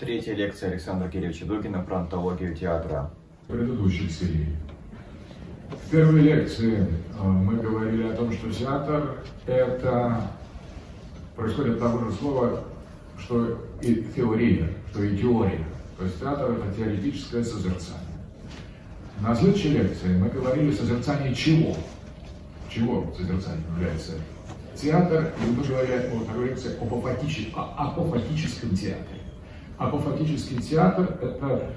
Третья лекция Александра Кирилловича Дугина про антологию театра. Предыдущих серий. В первой лекции э, мы говорили о том, что театр – это происходит от того же слова, что и теория, что и теория. То есть театр – это теоретическое созерцание. На следующей лекции мы говорили о созерцании чего? Чего созерцание является? Театр, и мы говорили о лекции апофатическом, апофатическом театре. Апофатический театр – это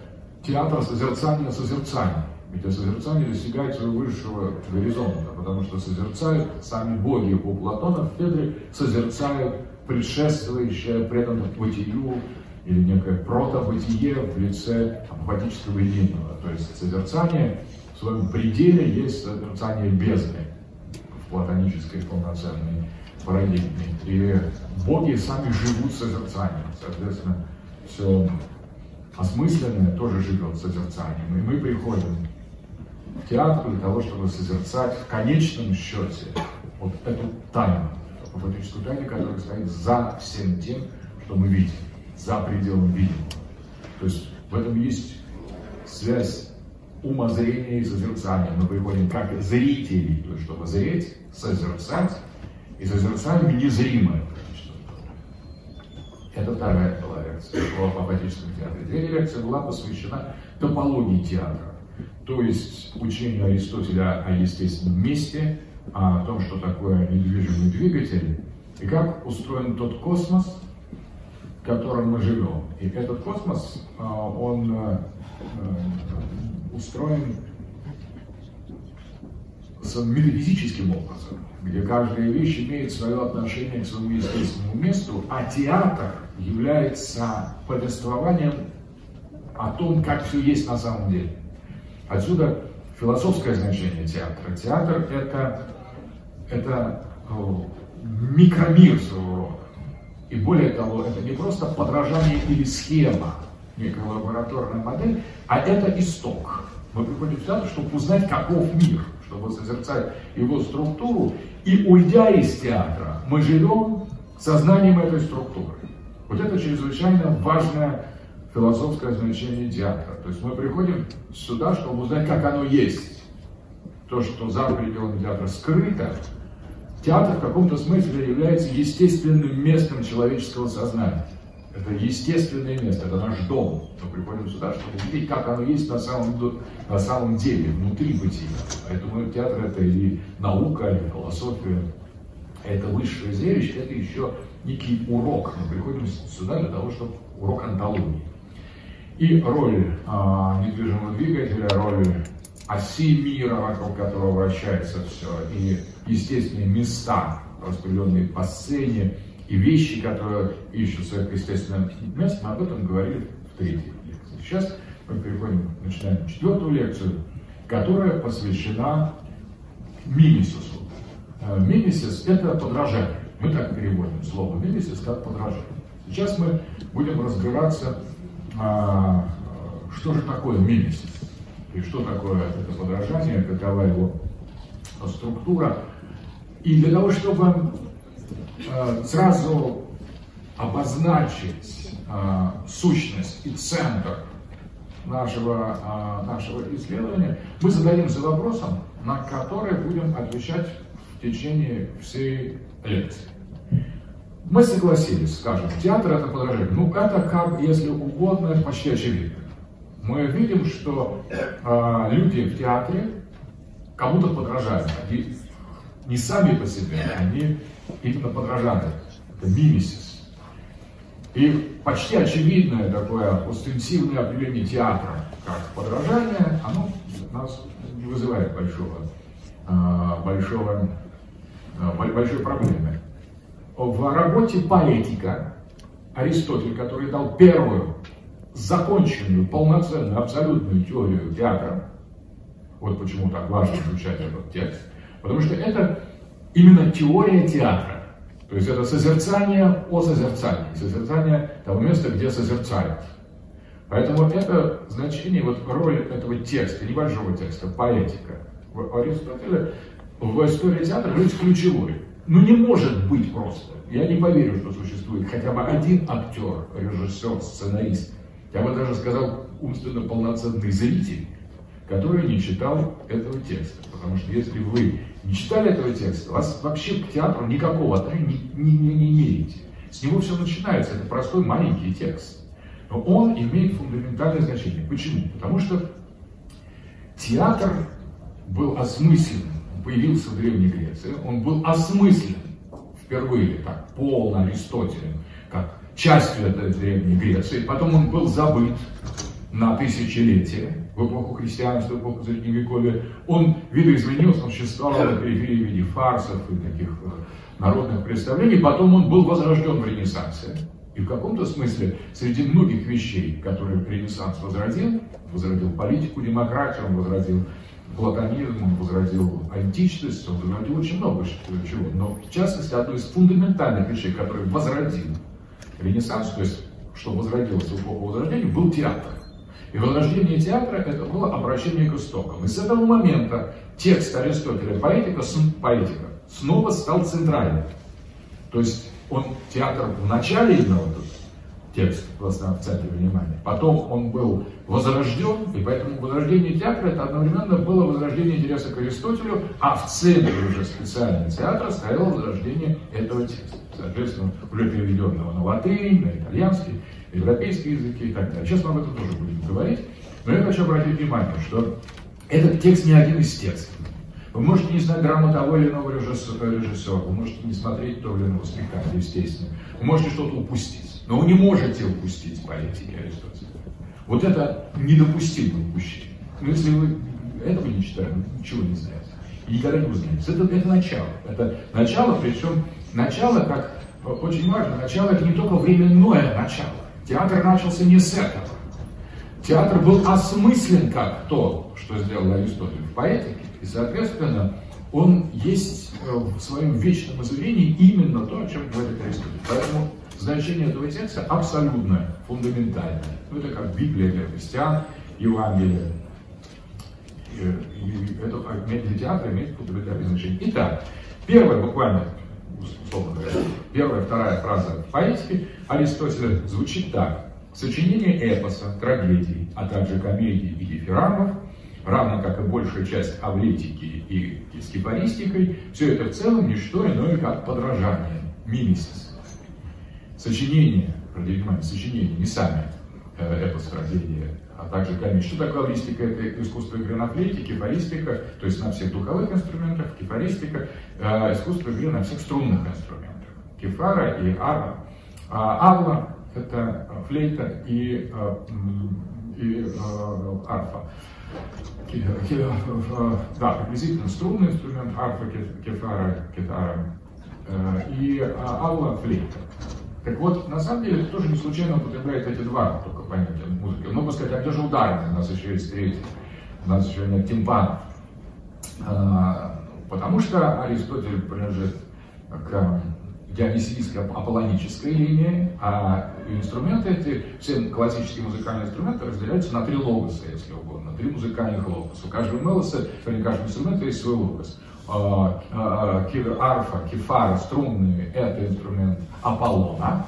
театр созерцания созерцания. Ведь созерцание достигает своего высшего горизонта, потому что созерцают сами боги у Платона в Федре, созерцают предшествующее преданное бытию или некое протобытие в лице апофатического единого. То есть созерцание в своем пределе есть созерцание бездны в платонической полноценной парадигме. И боги сами живут созерцанием. Соответственно, все осмысленное тоже живет созерцанием. И мы приходим в театр для того, чтобы созерцать в конечном счете вот эту тайну, апофатическую тайну, которая стоит за всем тем, что мы видим, за пределом видимого. То есть в этом есть связь умозрения и созерцания. Мы приходим как зрители, то есть чтобы зреть, созерцать, и созерцаем незримое. Это вторая была лекция о апатическом театре. Третья лекция была посвящена топологии театра, то есть учению Аристотеля о естественном месте, о том, что такое недвижимый двигатель, и как устроен тот космос, в котором мы живем. И этот космос, а, он э, э, устроен метафизическим образом, где каждая вещь имеет свое отношение к своему естественному месту, а театр является повествованием о том, как все есть на самом деле. Отсюда философское значение театра. Театр это, это микромир своего рода. И более того, это не просто подражание или схема, некая лабораторная модель, а это исток. Мы приходим в театр, чтобы узнать, каков мир, чтобы созерцать его структуру. И уйдя из театра, мы живем сознанием этой структуры. Вот это чрезвычайно важное философское значение театра. То есть мы приходим сюда, чтобы узнать, как оно есть. То, что за пределами театра скрыто, театр в каком-то смысле является естественным местом человеческого сознания. Это естественное место, это наш дом. Мы приходим сюда, чтобы увидеть, как оно есть на самом, на самом деле, внутри бытия. Поэтому театр это и наука, и философия, это высшее зрелище, это еще некий урок. Мы приходим сюда для того, чтобы урок антологии. И роль а, недвижимого двигателя, роль оси мира, вокруг которого вращается все, и естественные места, распределенные по сцене, и вещи, которые ищут своих естественных мест, мы об этом говорили в третьей лекции. Сейчас мы переходим, начинаем четвертую лекцию, которая посвящена мимисису. Э, мимисис – это подражание. Мы так переводим слово мимисис как подражание. Сейчас мы будем разбираться, а, что же такое мимисис, и что такое это подражание, какова его структура. И для того, чтобы Э, сразу обозначить э, сущность и центр нашего, нашего исследования, мы зададимся вопросом, на который будем отвечать течение всей лекции. Мы согласились, скажем, театр это подражание. Ну, это как, если угодно, почти очевидно. Мы видим, что э, люди в театре кому-то подражают. Они не сами по себе, они именно подражание. Это мимисис. И почти очевидное такое остенсивное определение театра как подражание, оно нас не вызывает большого, а, большого, большой проблемы. В работе «Поэтика» Аристотель, который дал первую законченную, полноценную, абсолютную теорию театра, вот почему так важно изучать этот текст, потому что это именно теория театра. То есть это созерцание о созерцании, созерцание того места, где созерцают. Поэтому это значение, вот роль этого текста, небольшого текста, поэтика, в Аристотеле в истории театра является ключевой. Ну не может быть просто. Я не поверю, что существует хотя бы один актер, режиссер, сценарист, я бы даже сказал, умственно полноценный зритель, который не читал этого текста. Потому что если вы не читали этого текста, вас вообще к театру никакого отношения не, не, не, не имеете. С него все начинается, это простой маленький текст. Но он имеет фундаментальное значение. Почему? Потому что театр был осмыслен, появился в Древней Греции, он был осмыслен впервые так полно Аристотелем, как частью этой Древней Греции. Потом он был забыт на тысячелетия в эпоху христианства, в эпоху Средневековья. Он видоизменился, он существовал на периферии в виде фарсов и таких э, народных представлений. Потом он был возрожден в Ренессансе. И в каком-то смысле среди многих вещей, которые Ренессанс возродил, возродил политику, демократию, он возродил платонизм, он возродил античность, он возродил очень много чего. Но в частности, одно из фундаментальных вещей, которые возродил Ренессанс, то есть что возродилось в эпоху Возрождения, был театр. И возрождение театра это было обращение к истокам. И с этого момента текст Аристотеля «Поэтика», поэтика снова стал центральным. То есть он театр в начале имел этот текст основном в центре внимания. Потом он был возрожден, и поэтому возрождение театра это одновременно было возрождение интереса к Аристотелю, а в центре уже специально театра стояло возрождение этого текста. Соответственно, уже переведенного на латынь, на итальянский, европейские языки и так далее. Сейчас мы об этом тоже будем говорить. Но я хочу обратить внимание, что этот текст не один из текстов. Вы можете не знать драму того или иного режиссера, вы можете не смотреть того или иного спектакля, естественно. Вы можете что-то упустить. Но вы не можете упустить поэтики Аристотеля. Вот это недопустимое упущение. Но если вы этого не читали, вы ничего не знаете. И никогда не узнаете. Это, это начало. Это начало, причем начало, как очень важно, начало это не только временное начало. Театр начался не с этого. Театр был осмыслен как то, что сделал Аристотель в поэтике, и, соответственно, он есть э, в своем вечном измерении именно то, о чем говорит Аристотель. Поэтому значение этого текста абсолютно фундаментальное. Ну, это как Библия для христиан, Евангелие. И это для театра имеет фундаментальное значение. Итак, первое буквально, условно говоря, первая, вторая фраза в поэтике Аристотеля звучит так. Сочинение эпоса, трагедий, а также комедий и дифирамбов, равно как и большая часть авлетики и скипаристикой, все это в целом не что иное, как подражание, мимисис. Сочинение, внимание, сочинение, не сами эпос, трагедия, а также комедия. Что такое авлистика? Это искусство игры на флейте, кипаристика, то есть на всех духовых инструментах, кипаристика, э, искусство игры на всех струнных инструментах. Кефара и арва. А авла это флейта и, э, и э, арфа. Да, приблизительно струнный инструмент, арфа, кефара, китара и алла, флейта. Так вот, на самом деле, это тоже не случайно употребляет эти два только понятия музыки. Много сказать, а где же ударные? У нас еще есть третий. У нас еще нет тимпанов. Потому что Аристотель принадлежит к дионисийской аполлонической линии, а инструменты эти, все классические музыкальные инструменты разделяются на три логоса, если угодно, три музыкальных логоса. У каждого мелоса, вернее, каждого инструмента есть свой логос. А, а, арфа, кефара, струнные – это инструмент Аполлона,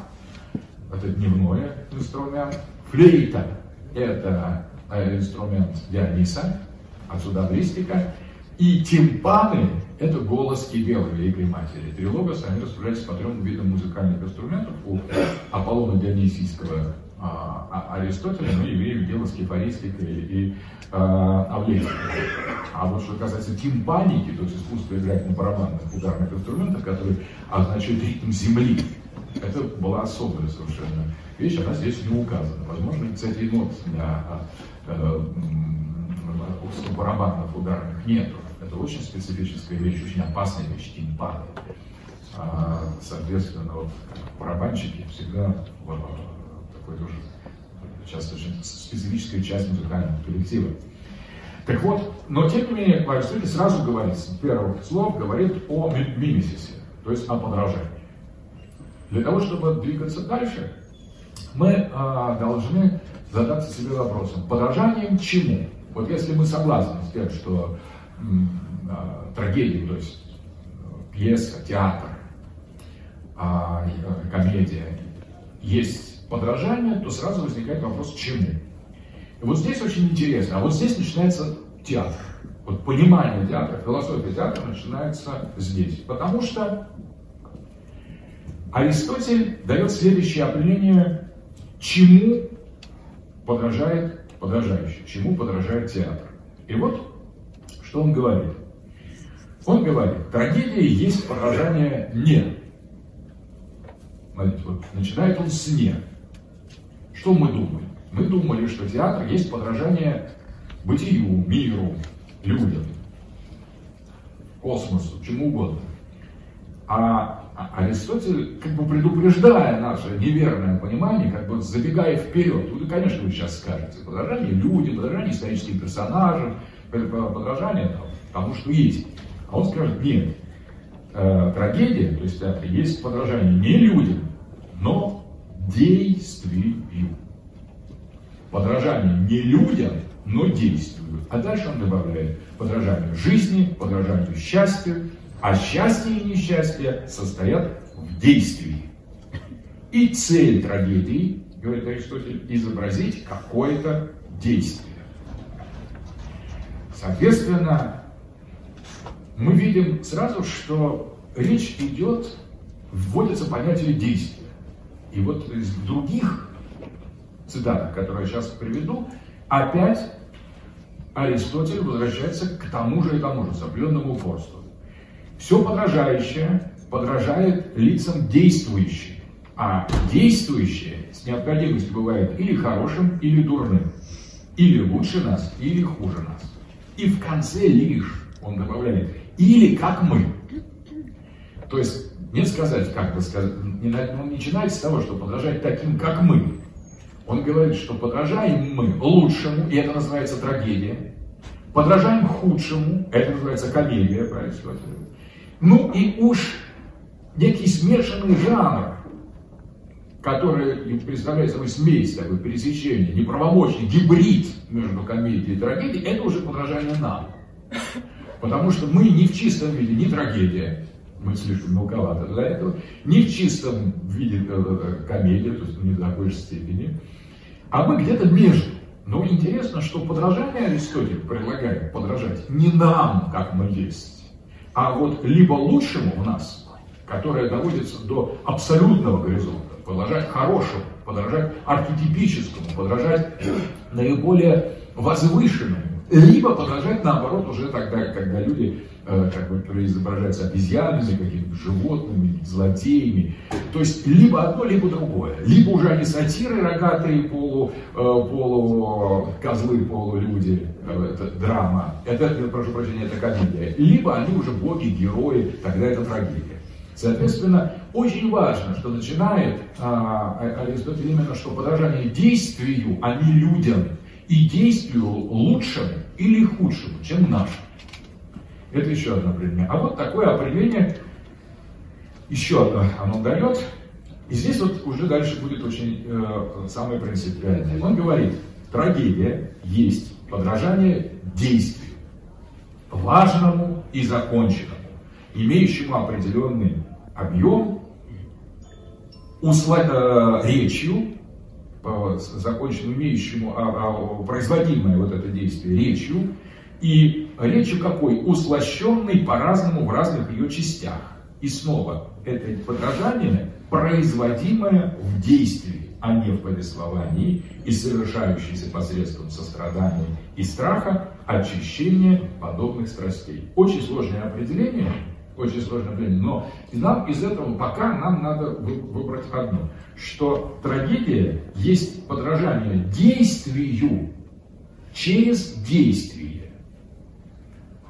это дневной инструмент. Флейта – это э, инструмент Диониса, отсюда блистика. И тимпаны – это голос Кибела, Великой Матери. Три логоса, они расправляются по трем видам музыкальных инструментов. У Аполлона Дионисийского а, а, Аристотеля, мы имеем дело с кефаристикой и а. А вот что касается тимпаники, то есть искусства играть на барабанных ударных инструментах, которые означают ритм земли, это была особая совершенно вещь, она здесь не указана. Возможно, кстати, и нот для э, барабанных ударных нету. Это очень специфическая вещь, очень опасная вещь, тимпаны. А, соответственно, вот, барабанщики всегда такой тоже часто очень специфическая часть музыкального коллектива. Так вот, но тем не менее, Аристотель сразу говорит, с первых слов говорит о мимисисе, то есть о подражании. Для того, чтобы двигаться дальше, мы а, должны задаться себе вопросом, подражанием чему? Вот если мы согласны с тем, что а, трагедия, то есть пьеса, театр, а, комедия есть подражание, то сразу возникает вопрос, чему. И вот здесь очень интересно, а вот здесь начинается театр. Вот понимание театра, философия театра начинается здесь. Потому что Аристотель дает следующее определение, чему подражает подражающий, чему подражает театр. И вот, что он говорит. Он говорит, трагедия есть подражание «не». Смотрите, вот начинает он с «не». Что мы думаем? Мы думали, что театр есть подражание бытию, миру, людям, космосу, чему угодно. А, а Аристотель, как бы предупреждая наше неверное понимание, как бы забегая вперед, вы, конечно, вы сейчас скажете, подражание людям, подражание историческим персонажам, подражание там, тому, что есть. А он скажет, нет, э, трагедия, то есть это есть подражание не людям, но действию. Подражание не людям, но действию. А дальше он добавляет подражание жизни, подражанию счастью, а счастье и несчастье состоят в действии. И цель трагедии, говорит Аристотель, изобразить какое-то действие. Соответственно, мы видим сразу, что речь идет, вводится понятие действия. И вот из других цитат, которые я сейчас приведу, опять Аристотель возвращается к тому же и тому же, с определенному упорству. Все подражающее подражает лицам действующим, а действующее с необходимостью бывает или хорошим, или дурным, или лучше нас, или хуже нас. И в конце лишь, он добавляет, или как мы. То есть не сказать, как бы сказать, не, начинает с того, что подражать таким, как мы. Он говорит, что подражаем мы лучшему, и это называется трагедия. Подражаем худшему, это называется комедия, Аристотелю. Ну и уж некий смешанный жанр, который представляет собой смесь, такое пересечение, неправомочный гибрид между комедией и трагедией, это уже подражание нам. Потому что мы не в чистом виде, не трагедия, мы слишком мелковаты для этого, не в чистом виде э, э, комедия, то есть не до такой же степени, а мы где-то между. Но интересно, что подражание Аристотель предлагает подражать не нам, как мы есть, а вот либо лучшему в нас, которое доводится до абсолютного горизонта, подражать хорошему, подражать архетипическому, подражать наиболее возвышенному, либо подражать наоборот уже тогда, когда люди Э, как бы изображаются обезьянами, какими-то животными, злодеями. То есть либо одно, либо другое. Либо уже они сатиры рогатые, полу, э, полу козлы, полулюди, э, это драма, это, прошу прощения, это комедия. Либо они уже боги, герои, тогда это трагедия. Соответственно, очень важно, что начинает а, а Аристотель именно, что подражание действию, а не людям, и действию лучшему или худшему, чем нашему. Это еще одно определение. А вот такое определение, еще одно оно дает. И здесь вот уже дальше будет очень э, самое принципиальное. Он говорит, трагедия есть подражание действию, важному и законченному, имеющему определенный объем, усла... э, речью, законченному, имеющему, а, а, производимое вот это действие речью, и речью какой? Услощенной по-разному в разных ее частях. И снова, это подражание, производимое в действии, а не в повествовании, и совершающееся посредством сострадания и страха, очищение подобных страстей. Очень сложное определение, очень сложное определение, но нам из этого пока нам надо выбрать одно, что трагедия есть подражание действию через действие.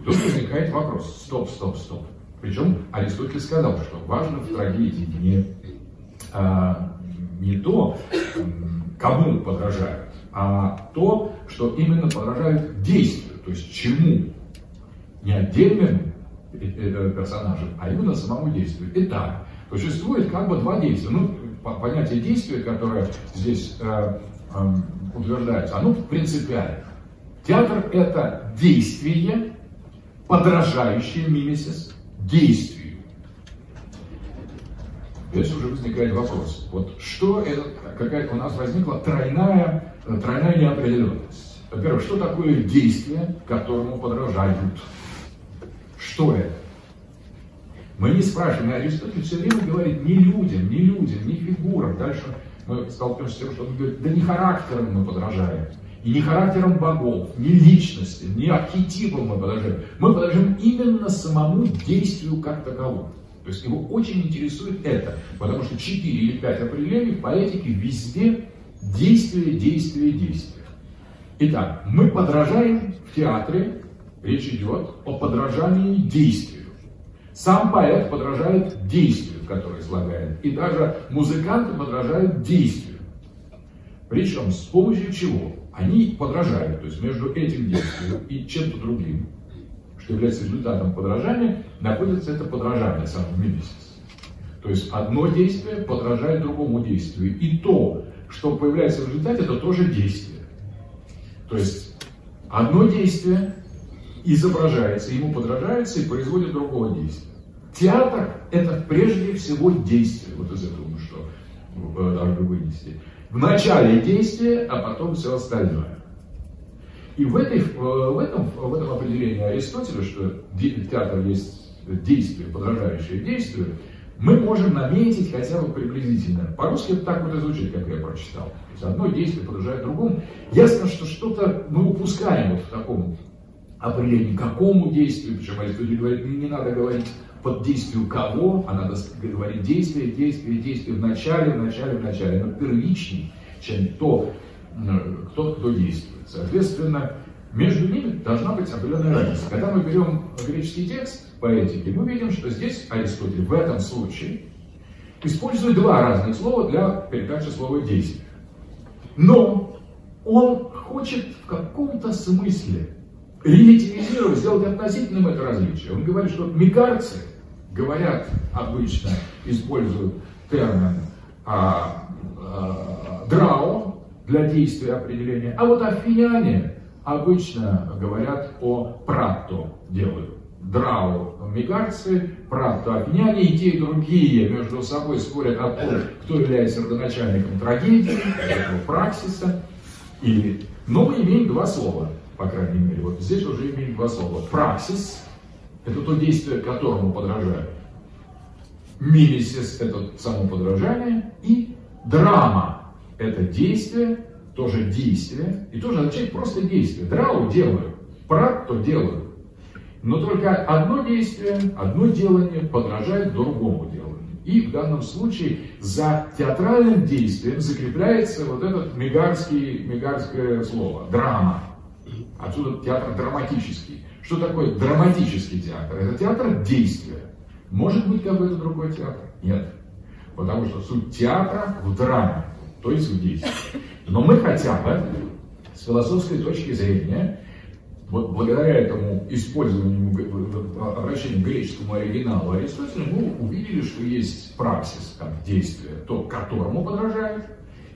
Тут возникает вопрос, стоп, стоп, стоп. Причем Аристотель сказал, что важно в трагедии не, а, не то, кому подражают, а то, что именно подражают действию, то есть чему. Не отдельным э, э, персонажам, а именно самому действию. Итак, существует как бы два действия. Ну, понятие действия, которое здесь э, э, утверждается, оно принципиально. Театр – это действие, подражающее мимесис действию. здесь уже возникает вопрос. Вот что это, какая у нас возникла тройная, тройная неопределенность. Во-первых, что такое действие, которому подражают? Что это? Мы не спрашиваем, Аристотель все время говорит не людям, не людям, не фигурам. Дальше мы столкнемся с тем, что он говорит, да не характером мы подражаем, и не характером богов, не личности, не архетипом мы подражаем. Мы подражаем именно самому действию как таковому. То есть его очень интересует это, потому что 4 или 5 определений в поэтике везде действие, действие, действие. Итак, мы подражаем в театре, речь идет о подражании действию. Сам поэт подражает действию, которое излагает, и даже музыканты подражают действию. Причем с помощью чего? Они подражают, то есть между этим действием и чем-то другим, что является результатом подражания, находится это подражание, сам мимесис. То есть одно действие подражает другому действию. И то, что появляется в результате, это тоже действие. То есть одно действие изображается, ему подражается и производит другого действия. Театр – это прежде всего действие, вот из этого мы что должны вынести. В начале действия, а потом все остальное. И в, этой, в, этом, в этом определении Аристотеля, что театр есть действие, подражающее действию, мы можем наметить хотя бы приблизительно. По-русски это так вот и звучит, как я прочитал. То есть одно действие подражает другому. Ясно, что что-то мы упускаем вот в таком определении, какому действию, причем Аристотель говорит, не, не надо говорить под действию кого, а надо говорить действие, действие, действие в начале, в начале, в начале. Но первичней, чем то, кто, кто действует. Соответственно, между ними должна быть определенная разница. Когда мы берем греческий текст по этике, мы видим, что здесь Аристотель в этом случае использует два разных слова для передачи слова действия. Но он хочет в каком-то смысле релятивизировать, сделать относительным это различие. Он говорит, что мигарцы говорят обычно, используют термин а, а, драу для действия определения, а вот афиняне обычно говорят о пратто делают. Драу мигарцы, пратто афиняне, и те, и другие между собой спорят о том, кто является родоначальником трагедии, этого праксиса. И, но мы имеем два слова по крайней мере. Вот здесь уже имеем два слова. Праксис – это то действие, которому подражают. Мимесис – это само подражание. И драма – это действие, тоже действие, и тоже означает просто действие. Драу делаю, прак то делаю. Но только одно действие, одно делание подражает другому деланию. И в данном случае за театральным действием закрепляется вот это мигарский, мигарское слово – драма. Отсюда театр драматический. Что такое драматический театр? Это театр действия. Может быть какой-то другой театр? Нет. Потому что суть театра в драме, то есть в действии. Но мы хотя бы с философской точки зрения, вот благодаря этому использованию, обращению к греческому оригиналу Аристотеля, мы увидели, что есть праксис как действие, то, которому подражает,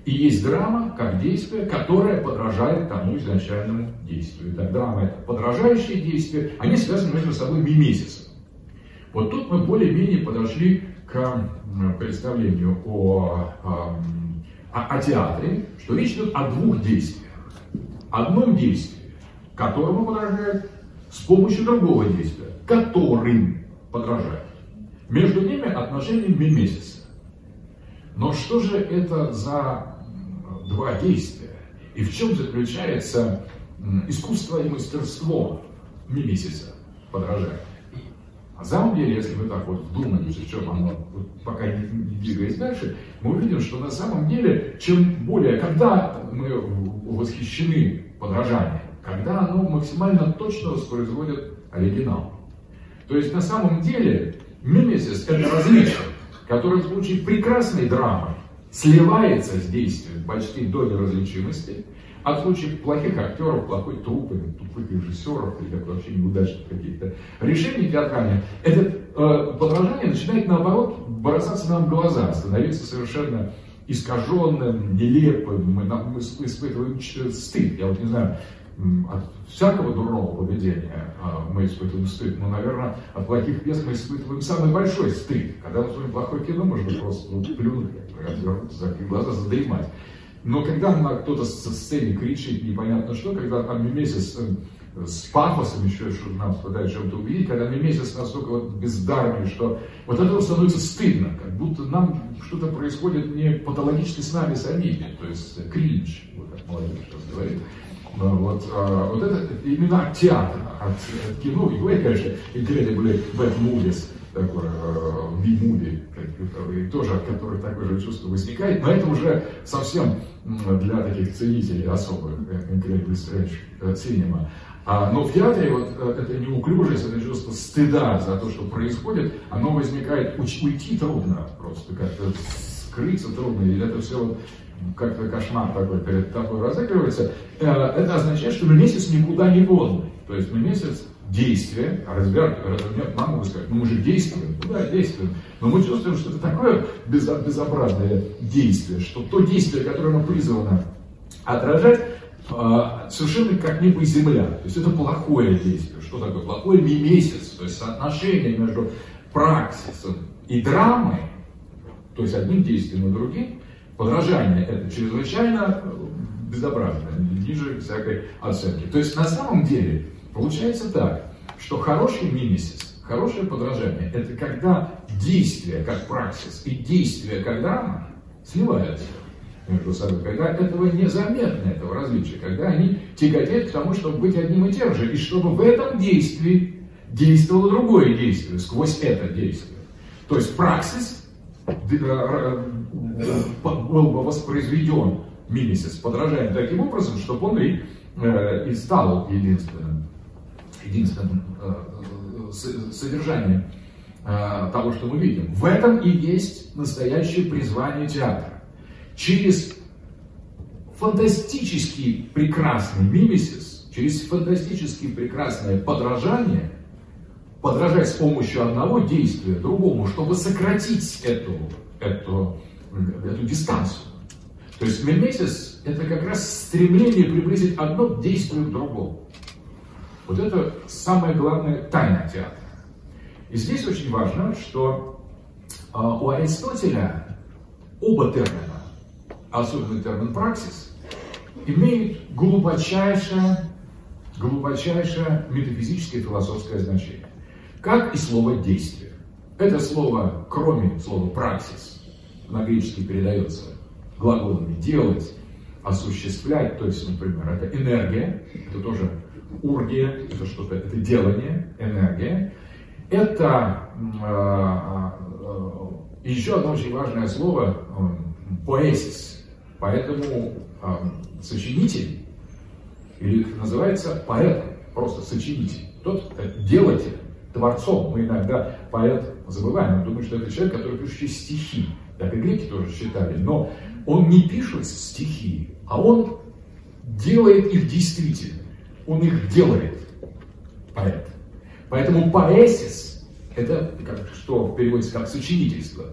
и есть драма как действие, которое подражает тому изначальному действию. Итак, драма это подражающие действия, они связаны между собой мимесисом. Вот тут мы более-менее подошли к представлению о, о, о театре, что речь идет о двух действиях. Одном действии, которому подражает, с помощью другого действия, которым подражает. Между ними отношения мимесиса. Но что же это за два действия. И в чем заключается искусство и мастерство мимесиса, подражания? На самом деле, если мы так вот вдумаемся, в чем оно, пока не, не двигаясь дальше, мы увидим, что на самом деле, чем более, когда мы восхищены подражанием, когда оно максимально точно воспроизводит оригинал. То есть на самом деле мимесис это различие, которое в случае прекрасной драмы сливается с действием почти до неразличимости, а в случае плохих актеров, плохой трупы, тупых режиссеров или как вообще неудачных каких-то решений театральных, это э, подражание начинает наоборот бросаться нам в глаза, становиться совершенно искаженным, нелепым, мы, мы испытываем стыд. Я вот не знаю, от всякого дурного поведения а, мы испытываем стыд, но, наверное, от плохих пьес мы испытываем самый большой стыд. Когда мы смотрим плохое кино, можно просто ну, плюнуть, развернуться, закрыть глаза, задремать. Но когда кто-то со сцены кричит непонятно что, когда там месяц э, с пафосом еще, что нам пытается чем-то увидеть, когда месяц настолько вот бездарный, что вот это становится стыдно, как будто нам что-то происходит не патологически с нами самими, то есть кринж, вот как молодежь сейчас говорит. Вот, а, вот это именно от театра, от, от кино. И бывает, конечно, incredible bad movies, такое B-movie, э, тоже от которых такое же чувство возникает, но это уже совсем для таких ценителей особых э, incredible strange э, cinema. А, но в театре вот это неуклюжесть, это чувство стыда за то, что происходит, оно возникает, уйти трудно просто, как-то скрыться трудно, и это все как-то кошмар такой перед тобой разыгрывается, э, это означает, что месяц никуда не годны. То есть мы месяц действия, а развернут, мама будет сказать, ну мы же действуем, ну да, действуем, но мы чувствуем, что это такое безобразное действие, что то действие, которое оно призвано отражать, э, совершенно как небо и земля. То есть это плохое действие. Что такое плохое? Месяц. То есть соотношение между праксисом и драмой, то есть одним действием и другим, подражание это чрезвычайно э, безобразно, ниже всякой оценки. То есть на самом деле получается так, что хороший мимесис, хорошее подражание, это когда действие как праксис и действие как драма сливаются между собой, когда этого незаметно, этого различия, когда они тяготеют к тому, чтобы быть одним и тем же, и чтобы в этом действии действовало другое действие, сквозь это действие. То есть праксис был бы воспроизведен Мимесис, подражаем таким образом, чтобы он и, э, и стал единственным, единственным э, содержанием э, того, что мы видим. В этом и есть настоящее призвание театра. Через фантастически прекрасный мимесис, через фантастически прекрасное подражание, подражать с помощью одного действия другому, чтобы сократить эту, эту эту дистанцию. То есть мимесис – это как раз стремление приблизить одно действие к другому. Вот это самая главная тайна театра. И здесь очень важно, что э, у Аристотеля оба термина, особенно термин «праксис», имеют глубочайшее, глубочайшее метафизическое и философское значение. Как и слово «действие». Это слово, кроме слова «праксис», на греческий передается глаголами делать, осуществлять, то есть, например, это энергия, это тоже ургия, это что-то, это делание, энергия. Это э, э, еще одно очень важное слово э, поэсис. Поэтому э, сочинитель, или называется поэт, просто сочинитель, тот э, делатель, творцом. Мы иногда поэт забываем, мы думаем, что это человек, который пишет стихи так и греки тоже считали, но он не пишет стихи, а он делает их действительно. Он их делает, поэт. Поэтому поэсис, это как, что переводится как сочинительство.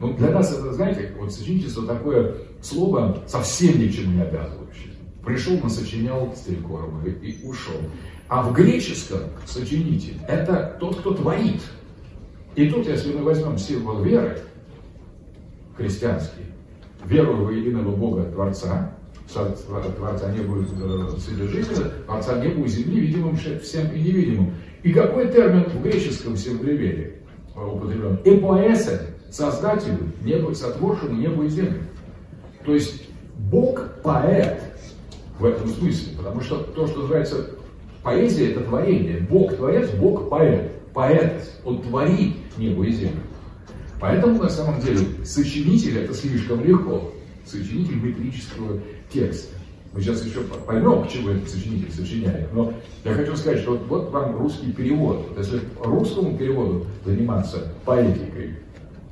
Но для нас это, знаете, вот сочинительство такое слово совсем ни к чему не обязывающее. Пришел, насочинял Стрелкорова и, и ушел. А в греческом сочинитель – это тот, кто творит. И тут, если мы возьмем символ веры, христианский, верую во единого Бога Творца, Творца неба и э, Вседержителя, Творца неба и земли, видимым всем и невидимым. И какой термин в греческом символевере употреблен? Эпоэсе, создателю, небо, сотворшему небо и землю. То есть Бог поэт в этом смысле, потому что то, что называется поэзия, это творение. Бог творец, Бог поэт. Поэт, он творит небо и землю. Поэтому, на самом деле, сочинитель это слишком легко. Сочинитель метрического текста. Мы сейчас еще поймем, к чему этот сочинитель сочиняет. Но я хочу сказать, что вот, вот вам русский перевод. Если русскому переводу заниматься поэтикой,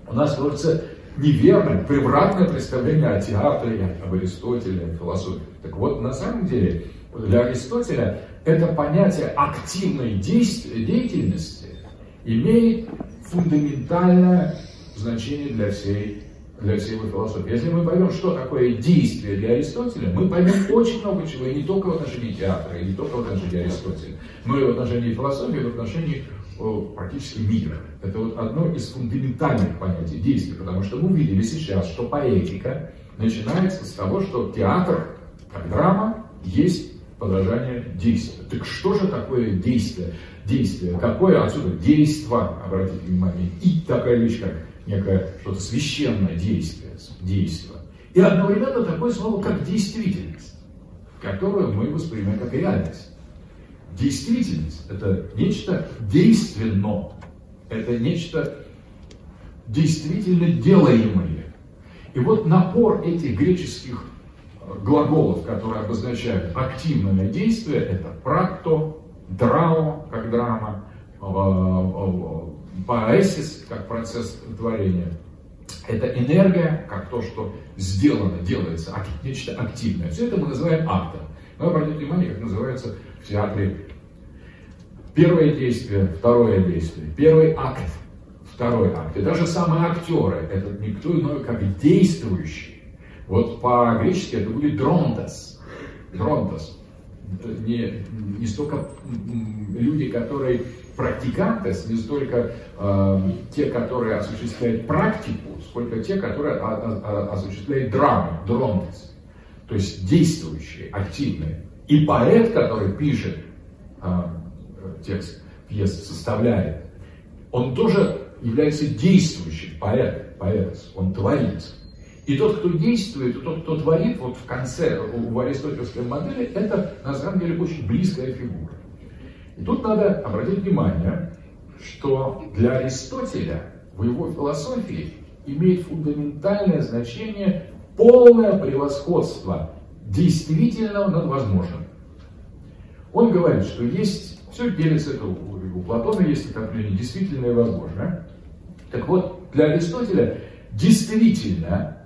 у нас сложится неверное, превратное представление о театре, об Аристотеле, о философии. Так вот, на самом деле, для Аристотеля это понятие активной деятельности имеет фундаментальное значение для всей для всей его философии. Если мы поймем, что такое действие для Аристотеля, мы поймем очень много чего, и не только в отношении театра, и не только в отношении Аристотеля, но и в отношении философии, в отношении практически мира. Это вот одно из фундаментальных понятий действия, потому что мы видели сейчас, что поэтика начинается с того, что театр, как драма, есть подражание действия. Так что же такое действие? Действие. Какое отсюда действо, обратите внимание, и такая вещь, как некое что-то священное действие, действо. И одновременно такое слово, как действительность, которую мы воспринимаем как реальность. Действительность – это нечто действенно, это нечто действительно делаемое. И вот напор этих греческих глаголов, которые обозначают активное действие, это практо, драо, как драма, поэсис, как процесс творения. Это энергия, как то, что сделано, делается, нечто активное. Все это мы называем актом. Но обратите внимание, как называется в театре первое действие, второе действие. Первый акт, второй акт. И даже самые актеры, это никто иной, как действующий. Вот по-гречески это будет дронтас. Дронтас. Не, не столько люди, которые практиканты, не столько э, те, которые осуществляют практику, сколько те, которые а, а, осуществляют драму, дронтес. То есть действующие, активные. И поэт, который пишет э, текст пьесы, составляет, он тоже является действующим поэт, поэт, он творит. И тот, кто действует, тот, кто творит, вот в конце, в аристотельской модели, это на самом деле очень близкая фигура. И тут надо обратить внимание, что для Аристотеля в его философии имеет фундаментальное значение полное превосходство действительного над возможным. Он говорит, что есть, все делится, это у, у Платона есть это определение, действительное и возможное. Так вот, для Аристотеля действительно,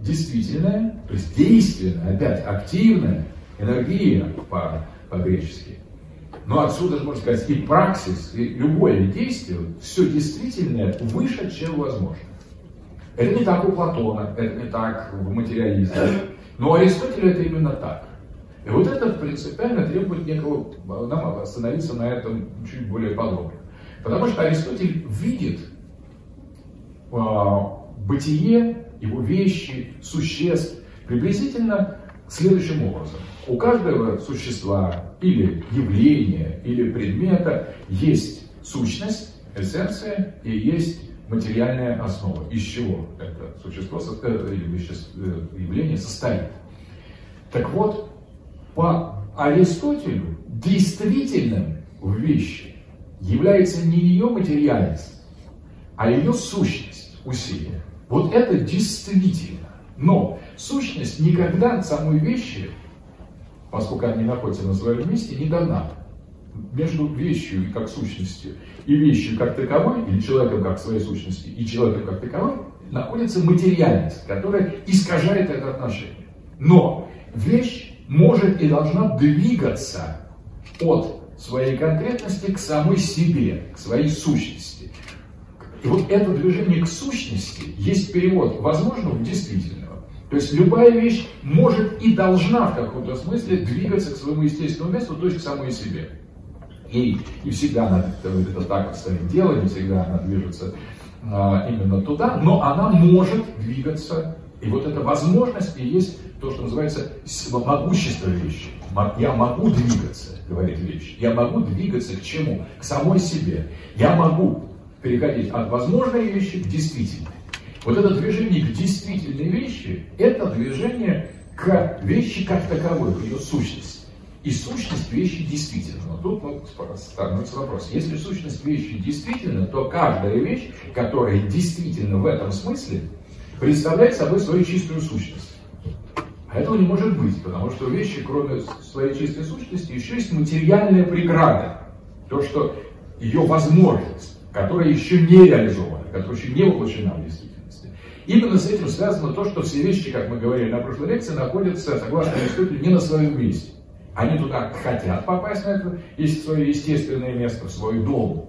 действительное, то есть действенное, опять активное, энергия по, по-гречески, но отсюда же можно сказать и праксис, и любое действие, все действительное выше, чем возможно. Это не так у Платона, это не так в материализме. Но у Аристотеля это именно так. И вот это принципиально требует некого, нам остановиться на этом чуть более подробно. Потому что Аристотель видит э, бытие, его вещи, существ приблизительно следующим образом. У каждого существа или явления, или предмета есть сущность, эссенция и есть материальная основа. Из чего это существо э, или э, явление состоит. Так вот, по Аристотелю действительным в вещи является не ее материальность, а ее сущность, усилие. Вот это действительно. Но сущность никогда самой вещи, поскольку они находятся на своем месте, не дана. Между вещью как сущностью и вещью как таковой, или человеком как своей сущности, и человеком как таковой, находится материальность, которая искажает это отношение. Но вещь может и должна двигаться от своей конкретности к самой себе, к своей сущности. И вот это движение к сущности есть перевод возможного в действительного. То есть любая вещь может и должна в каком-то смысле двигаться к своему естественному месту, то есть к самой себе. И, и всегда она это, так обстоит дело, не всегда она движется а, именно туда, но она может двигаться. И вот эта возможность и есть то, что называется могущество вещи. Я могу двигаться, говорит вещь. Я могу двигаться к чему? К самой себе. Я могу переходить от возможной вещи к действительной. Вот это движение к действительной вещи, это движение к вещи как таковой, к ее сущности. И сущность вещи действительно. Но тут ну, становится вопрос. Если сущность вещи действительно, то каждая вещь, которая действительно в этом смысле, представляет собой свою чистую сущность. А этого не может быть, потому что вещи, кроме своей чистой сущности, еще есть материальная преграда. То, что ее возможность которая еще не реализована, которая еще не воплощена в действительности. Именно с этим связано то, что все вещи, как мы говорили на прошлой лекции, находятся, согласно Аристотелю, не на своем месте. Они туда хотят попасть на это, есть свое естественное место, в свой дом,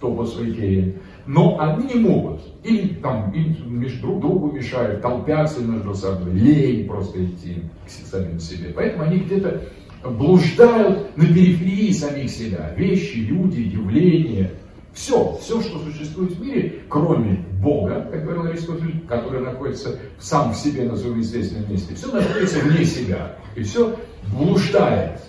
топос Икеи, но они не могут. Или там им друг другу мешают, толпятся между собой, лень просто идти к самим себе. Поэтому они где-то блуждают на периферии самих себя. Вещи, люди, явления. Все, все, что существует в мире, кроме Бога, как говорил Аристотель, который находится сам в себе на своем естественном месте, все находится вне себя. И все блуждает.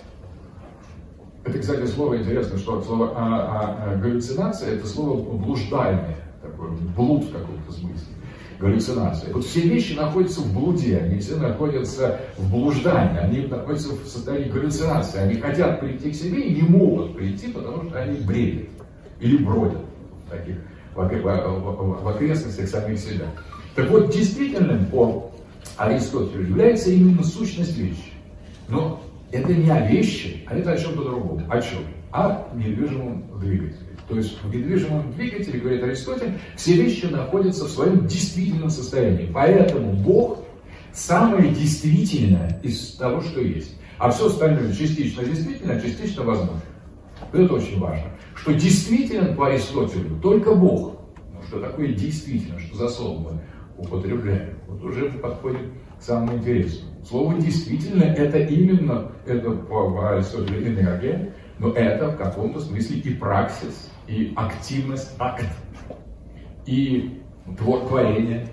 Это, кстати, слово интересно, что слово а, а, а, галлюцинация это слово блуждальное, такое блуд в каком-то смысле. Галлюцинация. Вот все вещи находятся в блуде, они все находятся в блуждании, они находятся в состоянии галлюцинации. Они хотят прийти к себе и не могут прийти, потому что они бредят или бродят в таких в окрестностях самих себя. Так вот, действительным по Аристотелю является именно сущность вещи. Но это не о вещи, а это о чем-то другом. О чем? О недвижимом двигателе. То есть в недвижимом двигателе, говорит Аристотель, все вещи находятся в своем действительном состоянии. Поэтому Бог самое действительное из того, что есть. А все остальное частично действительно, частично возможно. Это очень важно. Что действительно по Аристотелю только Бог. Ну, что такое действительно, что за слово мы употребляем. Вот уже подходит к самому интересному. Слово действительно это именно, это по Аристотелю энергия, но это в каком-то смысле и праксис, и активность, акт, и творение.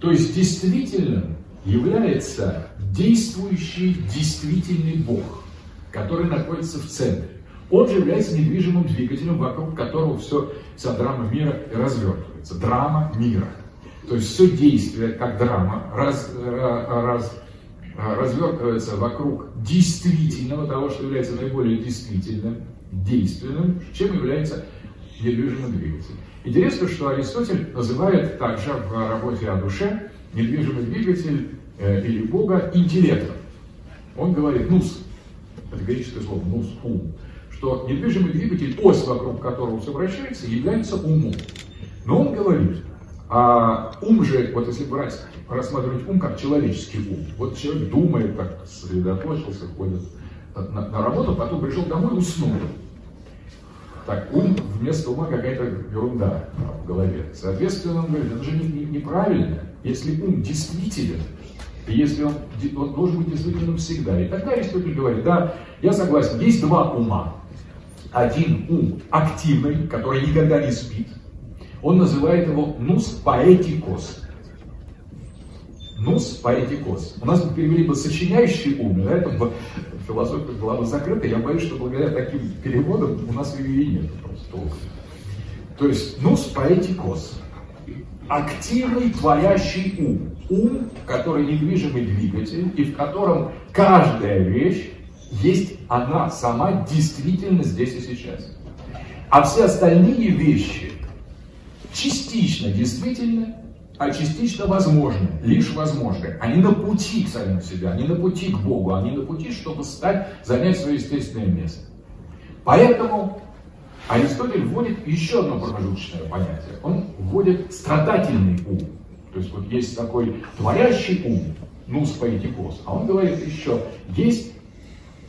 То есть действительным является действующий, действительный Бог, который находится в центре. Он же является недвижимым двигателем, вокруг которого все, вся драма мира развертывается. Драма мира. То есть все действие, как драма, раз, раз, развертывается вокруг действительного, того, что является наиболее действительным, действенным, чем является недвижимый двигатель. Интересно, что Аристотель называет также в работе о душе недвижимый двигатель э, или Бога интеллектом. Он говорит нус, это греческое слово нус, ум, что недвижимый двигатель, ось вокруг которого все вращается, является умом. Но он говорит, а ум же, вот если брать, рассматривать ум как человеческий ум, вот человек думает, так сосредоточился, ходит на, на работу, потом пришел домой уснул. Так, ум вместо ума какая-то ерунда в голове. Соответственно, он говорит, это же не, не, неправильно. Если ум действителен, если он, он должен быть действительным всегда. И тогда Аристотель говорит, да, я согласен, есть два ума один ум активный, который никогда не спит. Он называет его нус поэтикос. Нус поэтикос. У нас перевели бы сочиняющий ум, да, это философия была бы закрыта. Я боюсь, что благодаря таким переводам у нас ее и нет просто То есть нус поэтикос. Активный творящий ум. Ум, который недвижимый двигатель, и в котором каждая вещь есть она сама действительно здесь и сейчас. А все остальные вещи частично действительны, а частично возможны, лишь возможны. Они на пути к самим себе, они на пути к Богу, они на пути, чтобы стать, занять свое естественное место. Поэтому Аристотель вводит еще одно промежуточное понятие. Он вводит страдательный ум. То есть вот есть такой творящий ум, нус поэтикос, а он говорит еще, есть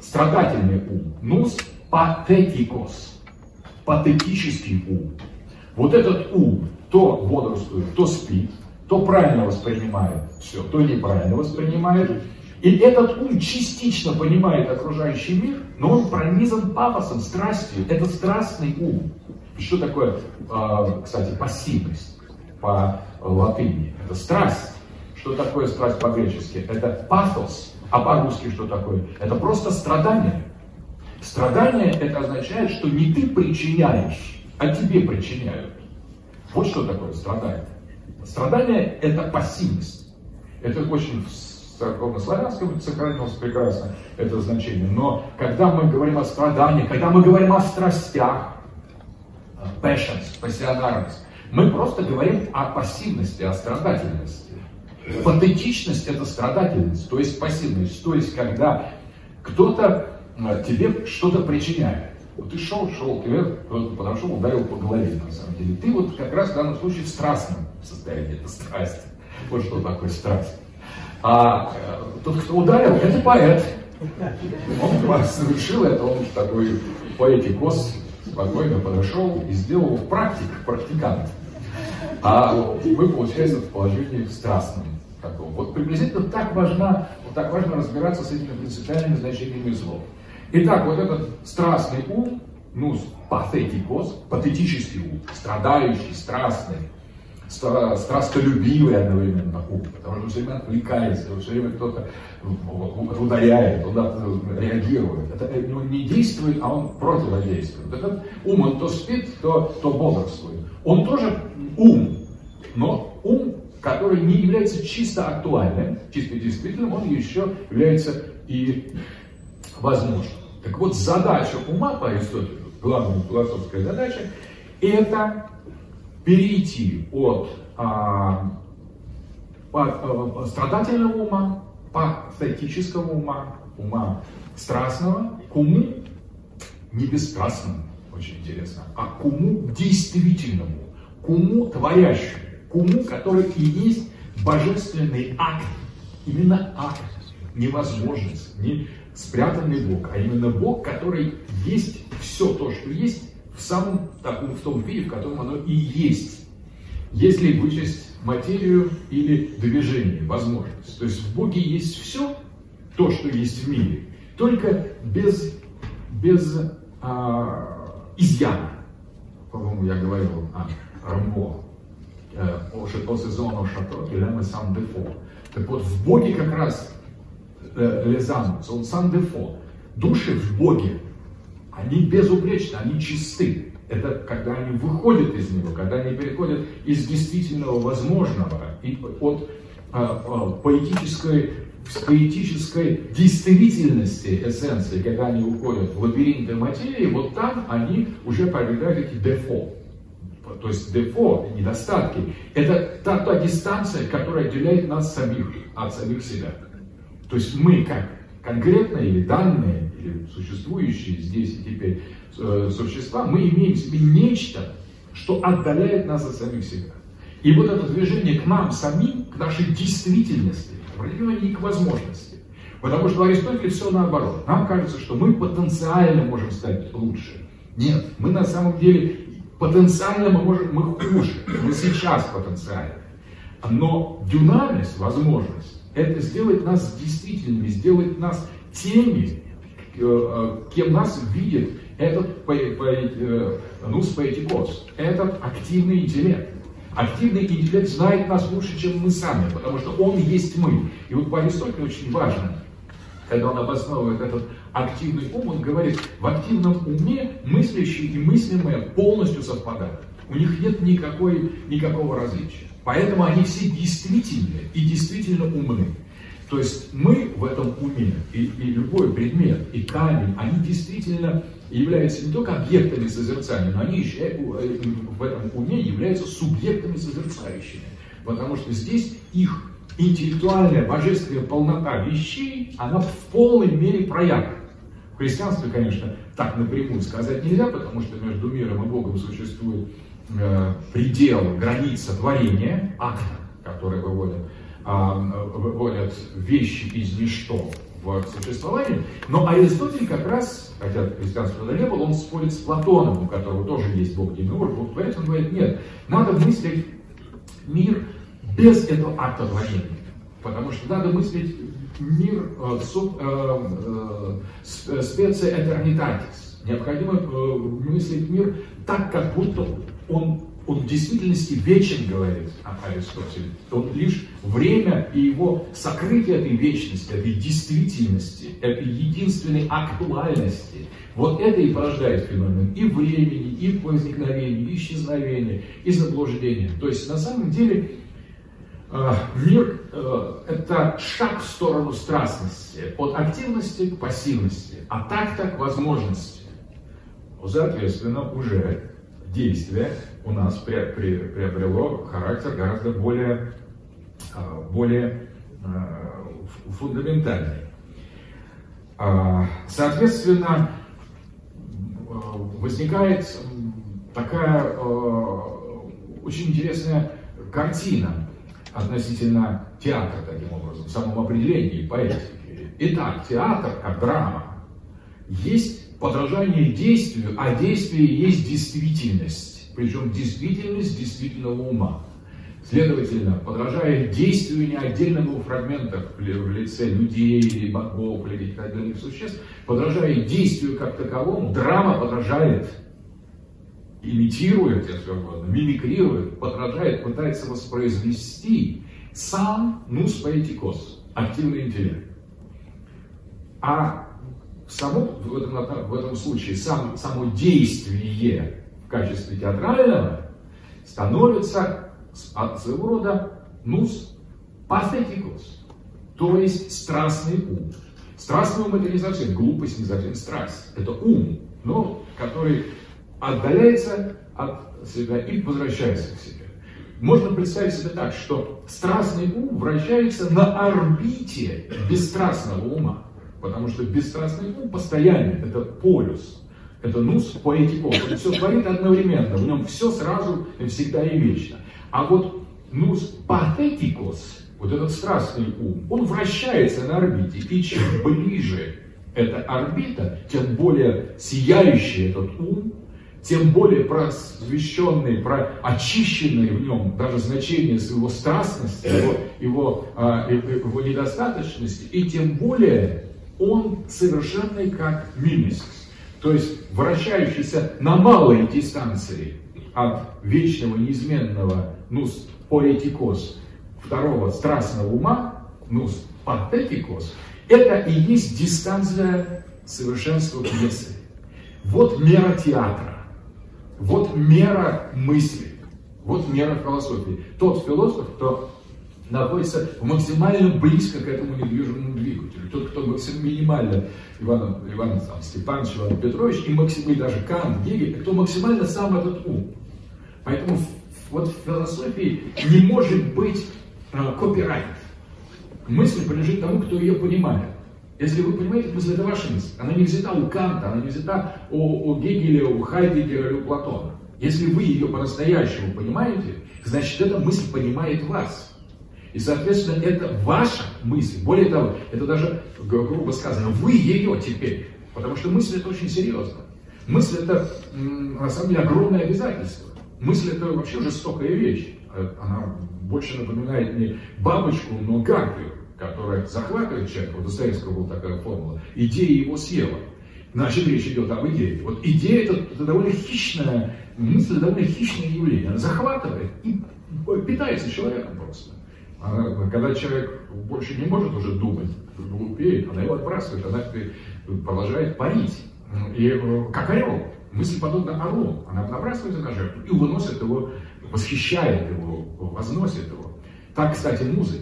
страдательный ум, нус патетикос, патетический ум. Вот этот ум то бодрствует, то спит, то правильно воспринимает все, то неправильно воспринимает. И этот ум частично понимает окружающий мир, но он пронизан пафосом, страстью. Это страстный ум. Что такое, а, кстати, пассивность по латыни? Это страсть. Что такое страсть по-гречески? Это пафос. А по-русски что такое? Это просто страдание. Страдание это означает, что не ты причиняешь, а тебе причиняют. Вот что такое страдание. Страдание это пассивность. Это очень церковно-славянском сохранилось прекрасно это значение. Но когда мы говорим о страдании, когда мы говорим о страстях, passions, пассионарность, мы просто говорим о пассивности, о страдательности. Патетичность – это страдательность, то есть пассивность, то есть когда кто-то э, тебе что-то причиняет. Вот ты шел, шел, тебе кто-то подошел, ударил по голове, на самом деле. Ты вот как раз в данном случае в страстном состоянии, это страсть. Вот что такое страсть. А э, тот, кто ударил, это поэт. Он совершил это, он такой поэтикос, спокойно подошел и сделал практик, практикант. а вы, получается, в положении страстном. Таком. Вот приблизительно так важно, вот так важно разбираться с этими принципиальными значениями слов. Итак, вот этот страстный ум, ну, патетикос, патетический ум, страдающий, страстный, страстолюбивый одновременно ум, потому что все время отвлекается, все время кто-то ударяет, куда-то реагирует. Это он не действует, а он противодействует. Этот ум, он то спит, то, то бодрствует. Он тоже ум, но ум, который не является чисто актуальным, чисто действительным, он еще является и возможным. Так вот, задача ума по Аристотелю, главная философская задача, это перейти от а, а, страдательного ума, патетического ума, ума страстного, к уму не бесстрастному, очень интересно, а к уму действительному, к уму творящему, к уму, который и есть божественный акт, именно акт, невозможность, не спрятанный Бог, а именно Бог, который есть все то, что есть, в самом таком, в том виде, в котором оно и есть. Если вычесть материю или движение, возможность. То есть в Боге есть все, то, что есть в мире, только без, без а, изъяна. По-моему, я говорил о Рамбо, э, о сезону Шато и Лема Сан Дефо. Так вот, в Боге как раз э, Лезанус, он Сан Дефо. Души в Боге они безупречны, они чисты. Это когда они выходят из него, когда они переходят из действительного возможного и от а, поэтической, поэтической действительности эссенции, когда они уходят в лабиринты материи, вот там они уже проявляют эти дефо. То есть дефо, недостатки, это та, та дистанция, которая отделяет нас самих от самих себя. То есть мы как конкретные или данные, или существующие здесь и теперь э, существа, мы имеем в себе нечто, что отдаляет нас от самих себя. И вот это движение к нам самим, к нашей действительности, определенно не к возможности. Потому что в Аристотеле все наоборот. Нам кажется, что мы потенциально можем стать лучше. Нет, мы на самом деле потенциально мы можем, мы хуже. Мы сейчас потенциально. Но дюнамис, возможность, это сделать нас действительными, сделать нас теми, э, э, кем нас видит этот э, ну, поэтикос, этот активный интеллект. Активный интеллект знает нас лучше, чем мы сами, потому что он есть мы. И вот по очень важно, когда он обосновывает этот активный ум, он говорит, в активном уме мыслящие и мыслимое полностью совпадают. У них нет никакой, никакого различия. Поэтому они все действительны и действительно умны. То есть мы в этом уме, и, и любой предмет, и камень, они действительно являются не только объектами созерцания, но они еще э, в этом уме являются субъектами созерцающими. Потому что здесь их интеллектуальная божественная полнота вещей, она в полной мере проявлена. В христианстве, конечно, так напрямую сказать нельзя, потому что между миром и Богом существует э, предел, граница творения, акта, который выводит, э, выводят вещи из ничто в существование. Но Аристотель как раз, хотя христианство тогда не было, он спорит с Платоном, у которого тоже есть Бог Демиург. Вот поэтому он говорит, нет, надо мыслить мир без этого акта творения. Потому что надо мыслить мир э, суб, э, э, специя этернитатис. Необходимо э, мыслить мир так, как будто он, он в действительности вечен, говорит Аристотель. Он лишь время и его сокрытие этой вечности, этой действительности, этой единственной актуальности. Вот это и порождает феномен и времени, и возникновения, и исчезновения, и заблуждения. То есть на самом деле э, мир э, это шаг в сторону страстности, от активности к пассивности, а так-то к возможности. Соответственно, уже действие у нас приобрело характер гораздо более, а, более фундаментальный. Соответственно, возникает такая очень интересная картина относительно театра, таким образом, в самом определении поэтики. Итак, театр как драма есть подражание действию, а действие есть действительность. Причем действительность действительного ума. Следовательно, подражая действию не отдельного фрагмента в лице людей или богов или каких-то отдельных существ, подражая действию как таковому, драма подражает, имитирует, если угодно, мимикрирует, подражает, пытается воспроизвести сам нус поэтикос, активный интеллект. А само, в, этом, в этом случае сам, само действие в качестве театрального становится от своего рода нус пафетикус, то есть страстный ум. Страстный ум это не совсем глупость, не совсем страсть. Это ум, но который отдаляется от себя и возвращается к себе. Можно представить себе так, что страстный ум вращается на орбите бесстрастного ума. Потому что бесстрастный ум постоянный, это полюс, это нус поэтикос. Он все творит одновременно, в нем все сразу, и всегда и вечно. А вот нус патетикос, вот этот страстный ум, он вращается на орбите. И чем ближе эта орбита, тем более сияющий этот ум, тем более просвещенный, про очищенный в нем даже значение своего страстности, его, его, а, его недостаточности, и тем более он совершенный как мимесис, то есть вращающийся на малой дистанции от вечного, неизменного нус поэтикос, второго страстного ума, нус патетикос, это и есть дистанция совершенства пьесы. Вот мера театра, вот мера мысли, вот мера философии. Тот философ, кто находится максимально близко к этому недвижимому двигателю. Тот, кто минимально, Иван, Иван там, Степанович, Иван Петрович, и максимально даже Кант, Гегель, кто максимально сам этот ум. Поэтому вот в философии не может быть а, копирайт. Мысль принадлежит тому, кто ее понимает. Если вы понимаете, мысль это ваша мысль. Она не взята у Канта, она не взята у, у Гегеля, у Хайдегера или у Платона. Если вы ее по-настоящему понимаете, значит эта мысль понимает вас. И, соответственно, это ваша мысль. Более того, это даже, грубо сказано, вы ее теперь. Потому что мысль это очень серьезно. Мысль это, на самом деле, огромное обязательство. Мысль это вообще жестокая вещь. Э, она больше напоминает не бабочку, но гарпию, которая захватывает человека. У Достоевского была такая формула. Идея его съела. Значит, речь идет об идее. Вот идея это, это довольно хищная, мысль довольно хищное явление. Она захватывает и питается человеком просто. Она, когда человек больше не может уже думать, глупеет, она его отбрасывает, она продолжает парить. И э, как орел, мысль подобна орлу, она набрасывается на жертву и выносит его, восхищает его, возносит его. Так, кстати, музы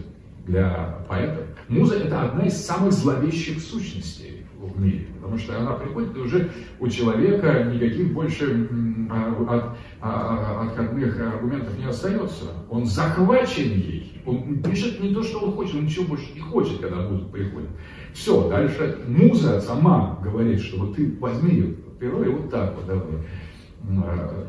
для поэтов. Муза – это одна из самых зловещих сущностей в мире, потому что она приходит, и уже у человека никаких больше а, от, а, отходных аргументов не остается. Он захвачен ей. Он пишет не то, что он хочет, он ничего больше не хочет, когда муза приходит. Все, дальше муза сама говорит, что вот ты возьми перо и вот так вот давай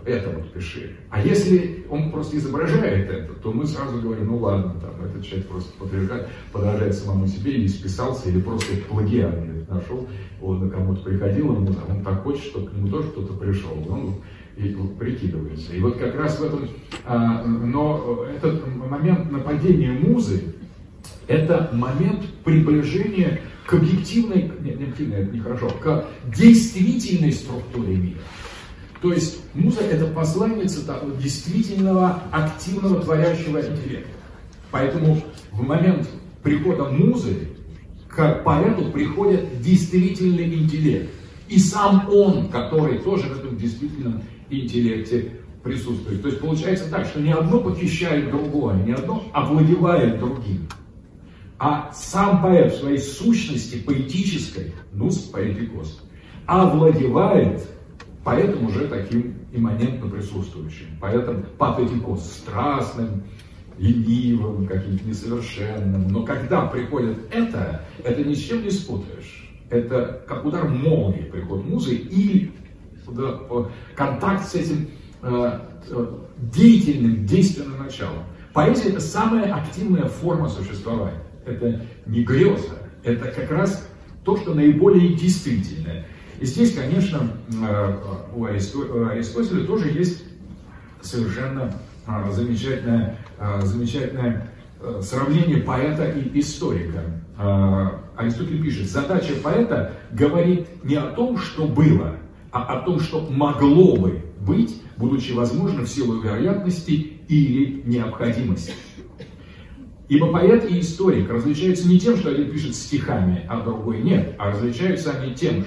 это вот пиши. А если он просто изображает это, то мы сразу говорим, ну ладно, там, этот человек просто подражает, подражает самому себе или списался, или просто плагиат нашел, он кому-то приходил, он, он так хочет, чтобы к нему тоже кто-то пришел, он и прикидывается. И вот как раз в этом, а, но этот момент нападения музы, это момент приближения к объективной, нет, не объективной, это нехорошо, к действительной структуре мира. То есть муза это посланница того действительного, активного, творящего интеллекта. Поэтому в момент прихода музы к поэту приходит действительный интеллект. И сам он, который тоже в этом действительном интеллекте присутствует. То есть получается так, что не одно похищает другое, не одно овладевает другим. А сам поэт в своей сущности поэтической, ну, поэтикос, овладевает поэтом уже таким имманентно присутствующим. Поэтому патетикос страстным, ленивым, каким-то несовершенным. Но когда приходит это, это ни с чем не спутаешь. Это как удар молнии приходит музы да, контакт с этим э, деятельным, действенным началом. Поэзия это самая активная форма существования. Это не греза, это как раз то, что наиболее действительное. И здесь, конечно, э, у Аристотеля тоже есть совершенно а, замечательное, а, замечательное э, сравнение поэта и историка. А, Аристотель пишет, задача поэта говорит не о том, что было, а о том, что могло бы быть, будучи возможно в силу вероятности или необходимости. Ибо поэт и историк различаются не тем, что один пишет стихами, а другой нет, а различаются они тем,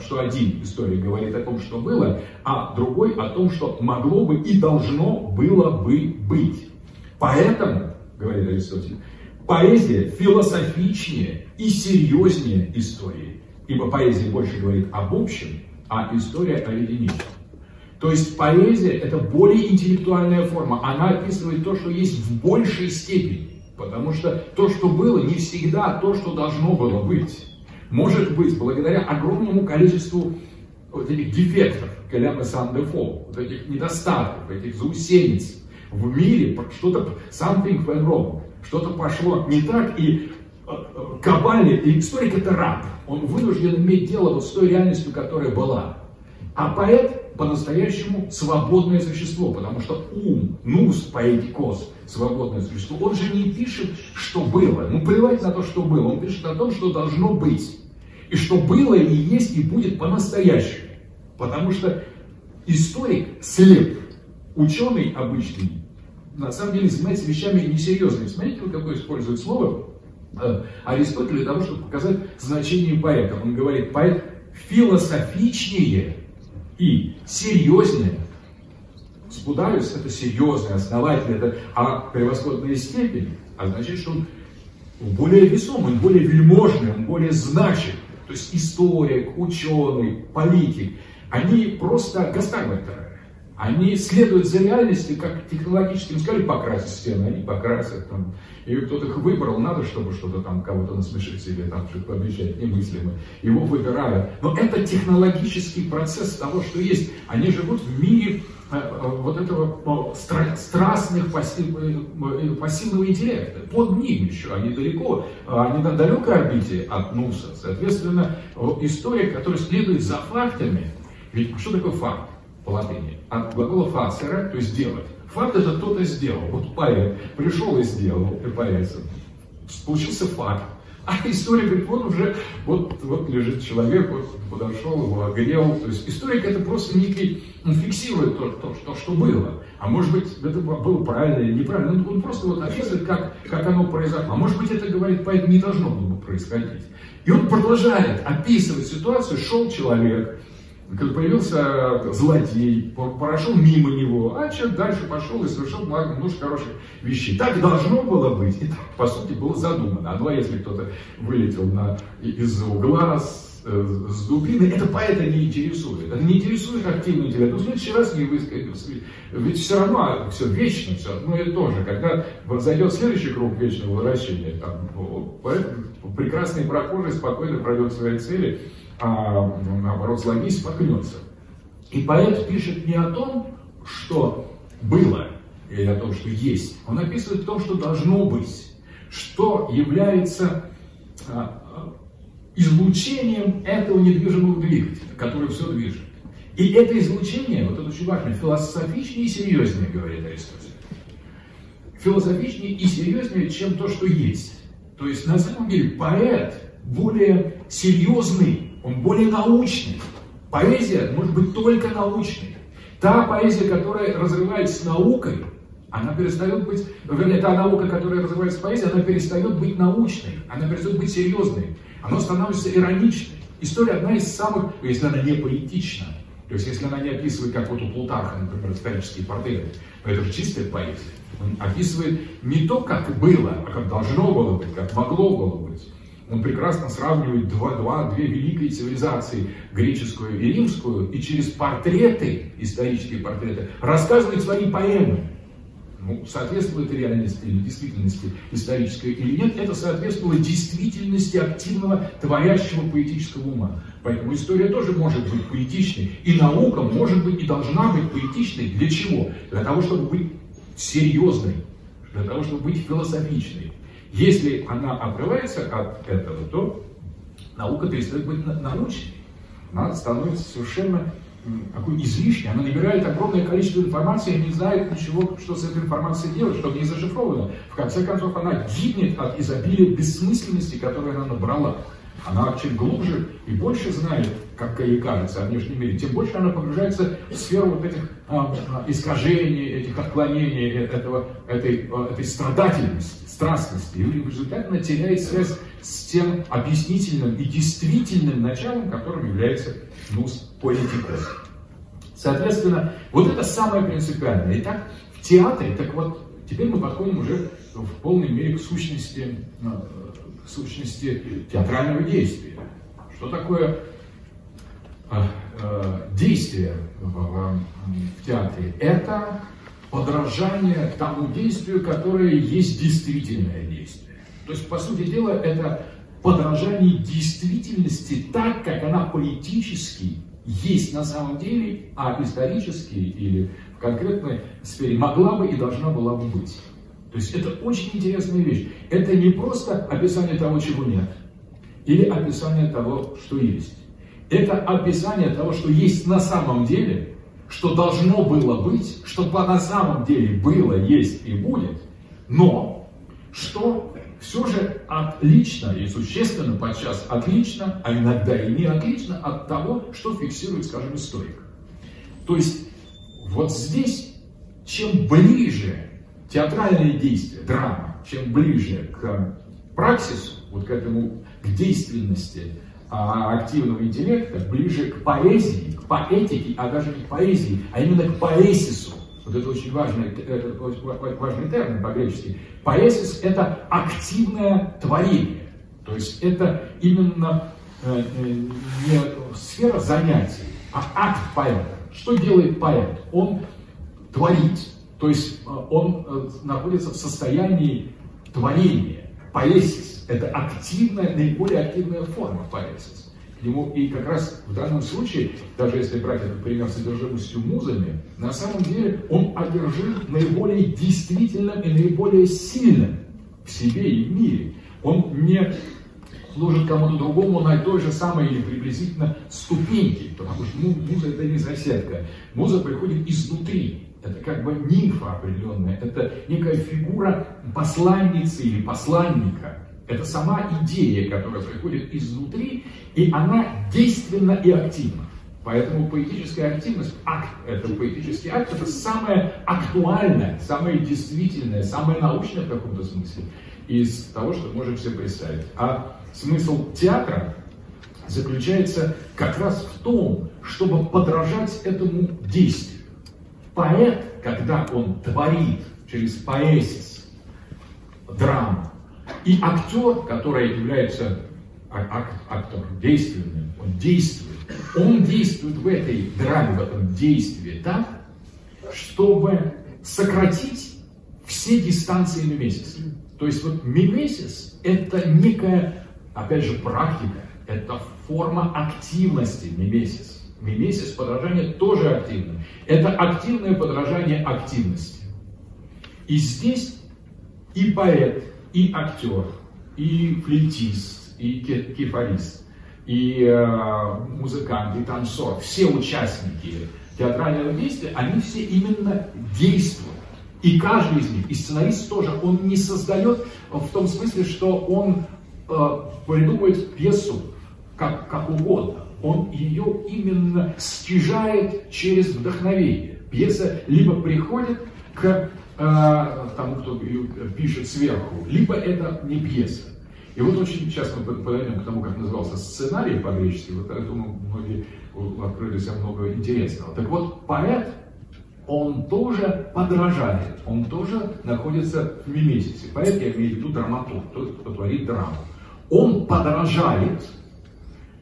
что один историк говорит о том, что было, а другой о том, что могло бы и должно было бы быть. Поэтому, говорит Аристотель, поэзия философичнее и серьезнее истории, ибо поэзия больше говорит об общем, а история о единице. То есть поэзия это более интеллектуальная форма, она описывает то, что есть в большей степени. Потому что то, что было, не всегда то, что должно было быть. Может быть, благодаря огромному количеству вот этих дефектов, Каляма Сан-Дефо, вот этих недостатков, этих заусенец в мире, что-то, something went wrong, что-то пошло не так, и э, э, Кабали, и историк это раб, он вынужден иметь дело вот с той реальностью, которая была. А поэт по-настоящему свободное существо, потому что ум, нус, поэтикос, свободное существо, он же не пишет, что было. Ну, плевать на то, что было. Он пишет о том, что должно быть. И что было и есть и будет по-настоящему. Потому что историк слеп. Ученый обычный, на самом деле, занимается вещами несерьезными. Смотрите, вот какое использует слово э, Аристотель для того, чтобы показать значение поэта. Он говорит, поэт философичнее и серьезнее. Спудариус это серьезный, основательный, это а превосходная степень означает, что он более весомый, он более вельможный, он более значим. То есть историк, ученый, политик, они просто гастарбайтеры. Они следуют за реальностью, как технологически, ну, сказали, покрасить стены, они покрасят. Там, и кто-то их выбрал, надо, чтобы что-то там кого-то насмешить себе, там что-то пообещать, немыслимо. Его выбирают. Но это технологический процесс того, что есть. Они живут в мире вот этого стра- страстных э, пассивного интеллекта. Под ним еще, они далеко, они на далекой орбите от Нуса. Соответственно, история, которая следует за фактами, ведь что такое факт? по латыни, от глагола фацера, то есть делать. Факт это кто-то сделал. Вот поэт пришел и сделал, и поэзия. Получился факт. А история говорит, вот уже, вот, вот лежит человек, вот подошел, его огрел. То есть историк это просто некий, он фиксирует то, то, то, что было. А может быть, это было правильно или неправильно. Он, он просто вот описывает, как, как оно произошло. А может быть, это, говорит поэт, не должно было бы происходить. И он продолжает описывать ситуацию. Шел человек, появился злодей, прошел мимо него, а человек дальше пошел и совершил множество хороших вещей. Так должно было быть, и так, по сути, было задумано. А два, если кто-то вылетел на, из-за угла с, э, с дубины, это поэта не интересует. Это не интересует активный интеллект. Ну, в следующий раз не высказать. Ведь все равно все вечно, все одно и то же. Когда зайдет следующий круг вечного возвращения, там, прекрасный прохожий спокойно пройдет свои цели, а наоборот злодей споткнется. И поэт пишет не о том, что было, или о том, что есть. Он описывает то, что должно быть, что является а, а, излучением этого недвижимого двигателя, который все движет. И это излучение, вот это очень важно, философичнее и серьезнее, говорит Аристотель. Философичнее и серьезнее, чем то, что есть. То есть, на самом деле, поэт более серьезный он более научный. Поэзия может быть только научной. Та поэзия, которая разрывается наукой, она перестает быть, вернее, та наука, которая развивается с поэзией, она перестает быть научной, она перестает быть серьезной, она становится ироничной. История одна из самых, если она не поэтична, то есть если она не описывает, как вот у Плутарха, например, исторические портреты, это же чистая поэзия. Он описывает не то, как было, а как должно было быть, как могло было быть. Он прекрасно сравнивает два, два, две великие цивилизации, греческую и римскую, и через портреты, исторические портреты, рассказывает свои поэмы. Ну, соответствует реальности или действительности исторической или нет, это соответствовало действительности активного творящего поэтического ума. Поэтому история тоже может быть поэтичной, и наука может быть и должна быть поэтичной. Для чего? Для того, чтобы быть серьезной, для того, чтобы быть философичной. Если она отрывается от этого, то наука перестает быть научной. Она становится совершенно какой излишней, она набирает огромное количество информации и не знает ничего, что с этой информацией делать, что не зашифровано. В конце концов, она гибнет от изобилия бессмысленности, которую она набрала. Она чем глубже и больше знает, как ей кажется, о внешнем мире, тем больше она погружается в сферу вот этих а, а, искажений, этих отклонений, э, этого, этой, а, этой страдательности, страстности. И в результате она теряет связь с тем объяснительным и действительным началом, которым является нус поэтикос. Соответственно, вот это самое принципиальное. Итак, в театре, так вот, теперь мы подходим уже в полной мере к сущности сущности театрального действия. Что такое действие в, в, театре? Это подражание тому действию, которое есть действительное действие. То есть, по сути дела, это подражание действительности так, как она поэтически есть на самом деле, а исторически или в конкретной сфере могла бы и должна была бы быть. То есть это очень интересная вещь. Это не просто описание того, чего нет, или описание того, что есть. Это описание того, что есть на самом деле, что должно было быть, что на самом деле было, есть и будет, но что все же отлично и существенно подчас отлично, а иногда и не отлично от того, что фиксирует, скажем, историк. То есть вот здесь, чем ближе театральные действия, драма, чем ближе к праксису, вот к этому, к действенности а, активного интеллекта, ближе к поэзии, к поэтике, а даже не к поэзии, а именно к поэсису. Вот это очень важный, это важный термин по-гречески. Поэсис – это активное творение. То есть это именно э, э, не сфера занятий, а акт поэта. Что делает поэт? Он творит, то есть э, он э, находится в состоянии творения. Поэсис – это активная, наиболее активная форма поэсис. Ему и как раз в данном случае, даже если брать этот пример с содержимостью музами, на самом деле он одержим наиболее действительным и наиболее сильным в себе и в мире. Он не служит кому-то другому на той же самой или приблизительно ступеньке, потому что муза это не соседка. Муза приходит изнутри, это как бы нимфа определенная, это некая фигура посланницы или посланника. Это сама идея, которая приходит изнутри, и она действенна и активна. Поэтому поэтическая активность, акт, это поэтический акт, это самое актуальное, самое действительное, самое научное в каком-то смысле из того, что можем себе представить. А смысл театра заключается как раз в том, чтобы подражать этому действию. Поэт, когда он творит через поэсис, драму, и актер, который является ак актор действенным, он действует, он действует в этой драме, в этом действии так, чтобы сократить все дистанции мимесиса. То есть вот мимесис – это некая, опять же, практика, это форма активности мимесис. Мимесис подражание тоже активно. Это активное подражание активности. И здесь и поэт, и актер, и флейтист, и кефалист, и э, музыкант, и танцор, все участники театрального действия, они все именно действуют. И каждый из них, и сценарист тоже, он не создает в том смысле, что он э, придумывает пьесу как, как угодно он ее именно стяжает через вдохновение. Пьеса либо приходит к тому, кто ее пишет сверху, либо это не пьеса. И вот очень часто мы подойдем к тому, как назывался сценарий по-гречески, вот я думаю, многие открыли себе много интересного. Так вот, поэт, он тоже подражает, он тоже находится в мимесисе. Поэт, я имею в виду драматург, тот, кто творит драму. Он подражает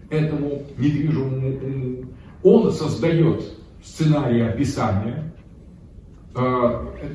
этому недвижимому уму. Он создает сценарий описания э,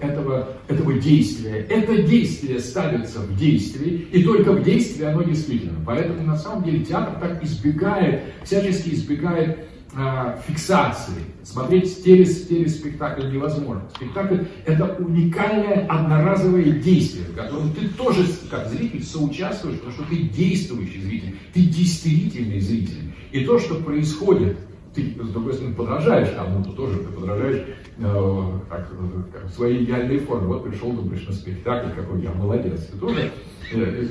этого, этого действия. Это действие ставится в действии, и только в действии оно действительно. Поэтому на самом деле театр так избегает, всячески избегает э, фиксации. Смотреть телес, телеспектакль невозможно. Спектакль – это уникальное одноразовое действие, в котором ты тоже, как зритель, соучаствуешь, потому что ты действующий зритель, ты действительный зритель. И то, что происходит ты, с другой стороны, подражаешь кому-то тоже, ты подражаешь э, как, как, своей идеальной форме. Вот пришел, думаешь, на спектакль, какой я молодец. Ты тоже э, э,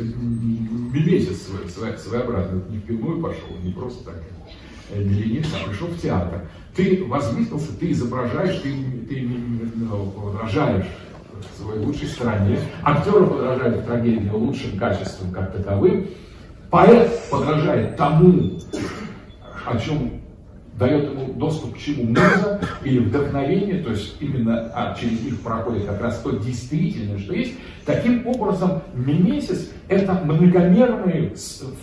месяц свой, свой, своеобразный, не в пивную пошел, не просто так, не ленился, а пришел в театр. Ты возвысился, ты изображаешь, ты, ты подражаешь своей лучшей стороне. Актеры подражают трагедии лучшим качеством как таковым. Поэт подражает тому, о чем дает ему доступ к чему муза или вдохновение, то есть именно а, через них проходит как раз то действительное, что есть. Таким образом, мимесис – это многомерные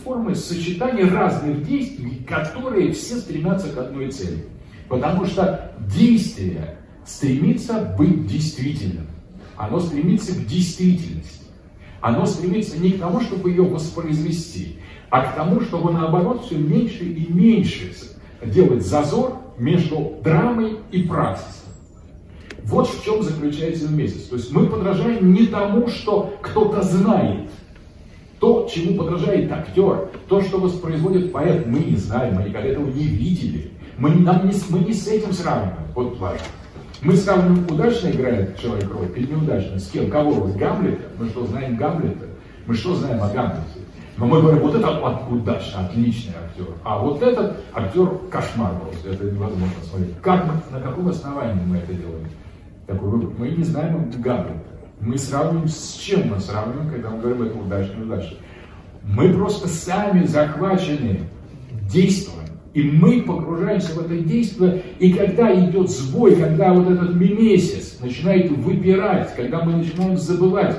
формы сочетания разных действий, которые все стремятся к одной цели. Потому что действие стремится быть действительным. Оно стремится к действительности. Оно стремится не к тому, чтобы ее воспроизвести, а к тому, чтобы наоборот все меньше и меньше делать зазор между драмой и практикой. Вот в чем заключается месяц. То есть мы подражаем не тому, что кто-то знает. То, чему подражает актер, то, что воспроизводит поэт, мы не знаем, мы никогда этого не видели. Мы, нам не, мы не с этим сравниваем. Вот важно. Мы сравниваем, удачно играет человек роль или неудачно. С кем? Кого? С Гамлета? Мы что, знаем Гамлета? Мы что знаем о Гамлете? Но мы говорим, вот это удачно, отличный актер. А вот этот актер кошмар просто, это невозможно смотреть. Как на каком основании мы это делаем? Такой выбор. Мы не знаем Гамлета. Мы сравниваем с чем мы сравниваем, когда мы говорим, это удачно, удачно. Мы просто сами захвачены действием. И мы погружаемся в это действие, и когда идет сбой, когда вот этот мимесис начинает выпирать, когда мы начинаем забывать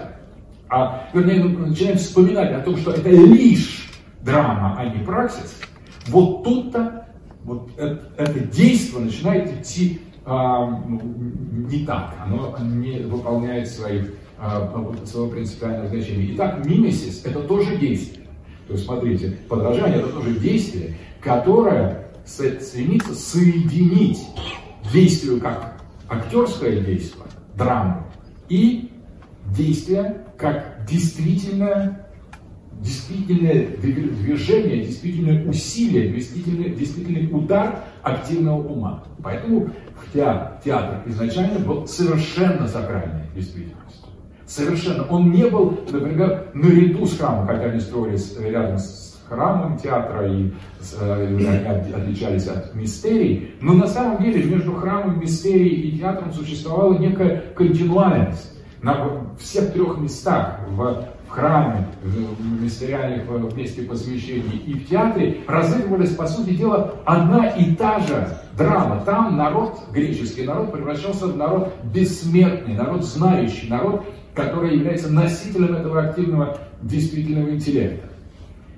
а вернее, мы начинаем вспоминать о том, что это лишь драма, а не праксис, вот тут-то вот это, это действие начинает идти а, ну, не так, оно не выполняет своих, а, своего принципиального значения. Итак, мимесис – это тоже действие. То есть, смотрите, подражание – это тоже действие, которое стремится соединить действие как актерское действие, драму, и действие как действительное, действительное движение, действительное усилие, действительный, действительный удар активного ума. Поэтому театр, театр изначально был совершенно сакральной действительностью. Совершенно. Он не был, например, наряду с храмом, хотя они строились рядом с храмом театра и э, отличались от мистерий, но на самом деле между храмом, мистерией и театром существовала некая континуальность на всех трех местах, в, в храме, в мистериальных в месте посвящений и в театре, разыгрывались, по сути дела, одна и та же драма. Там народ, греческий народ, превращался в народ бессмертный, народ знающий, народ, который является носителем этого активного действительного интеллекта.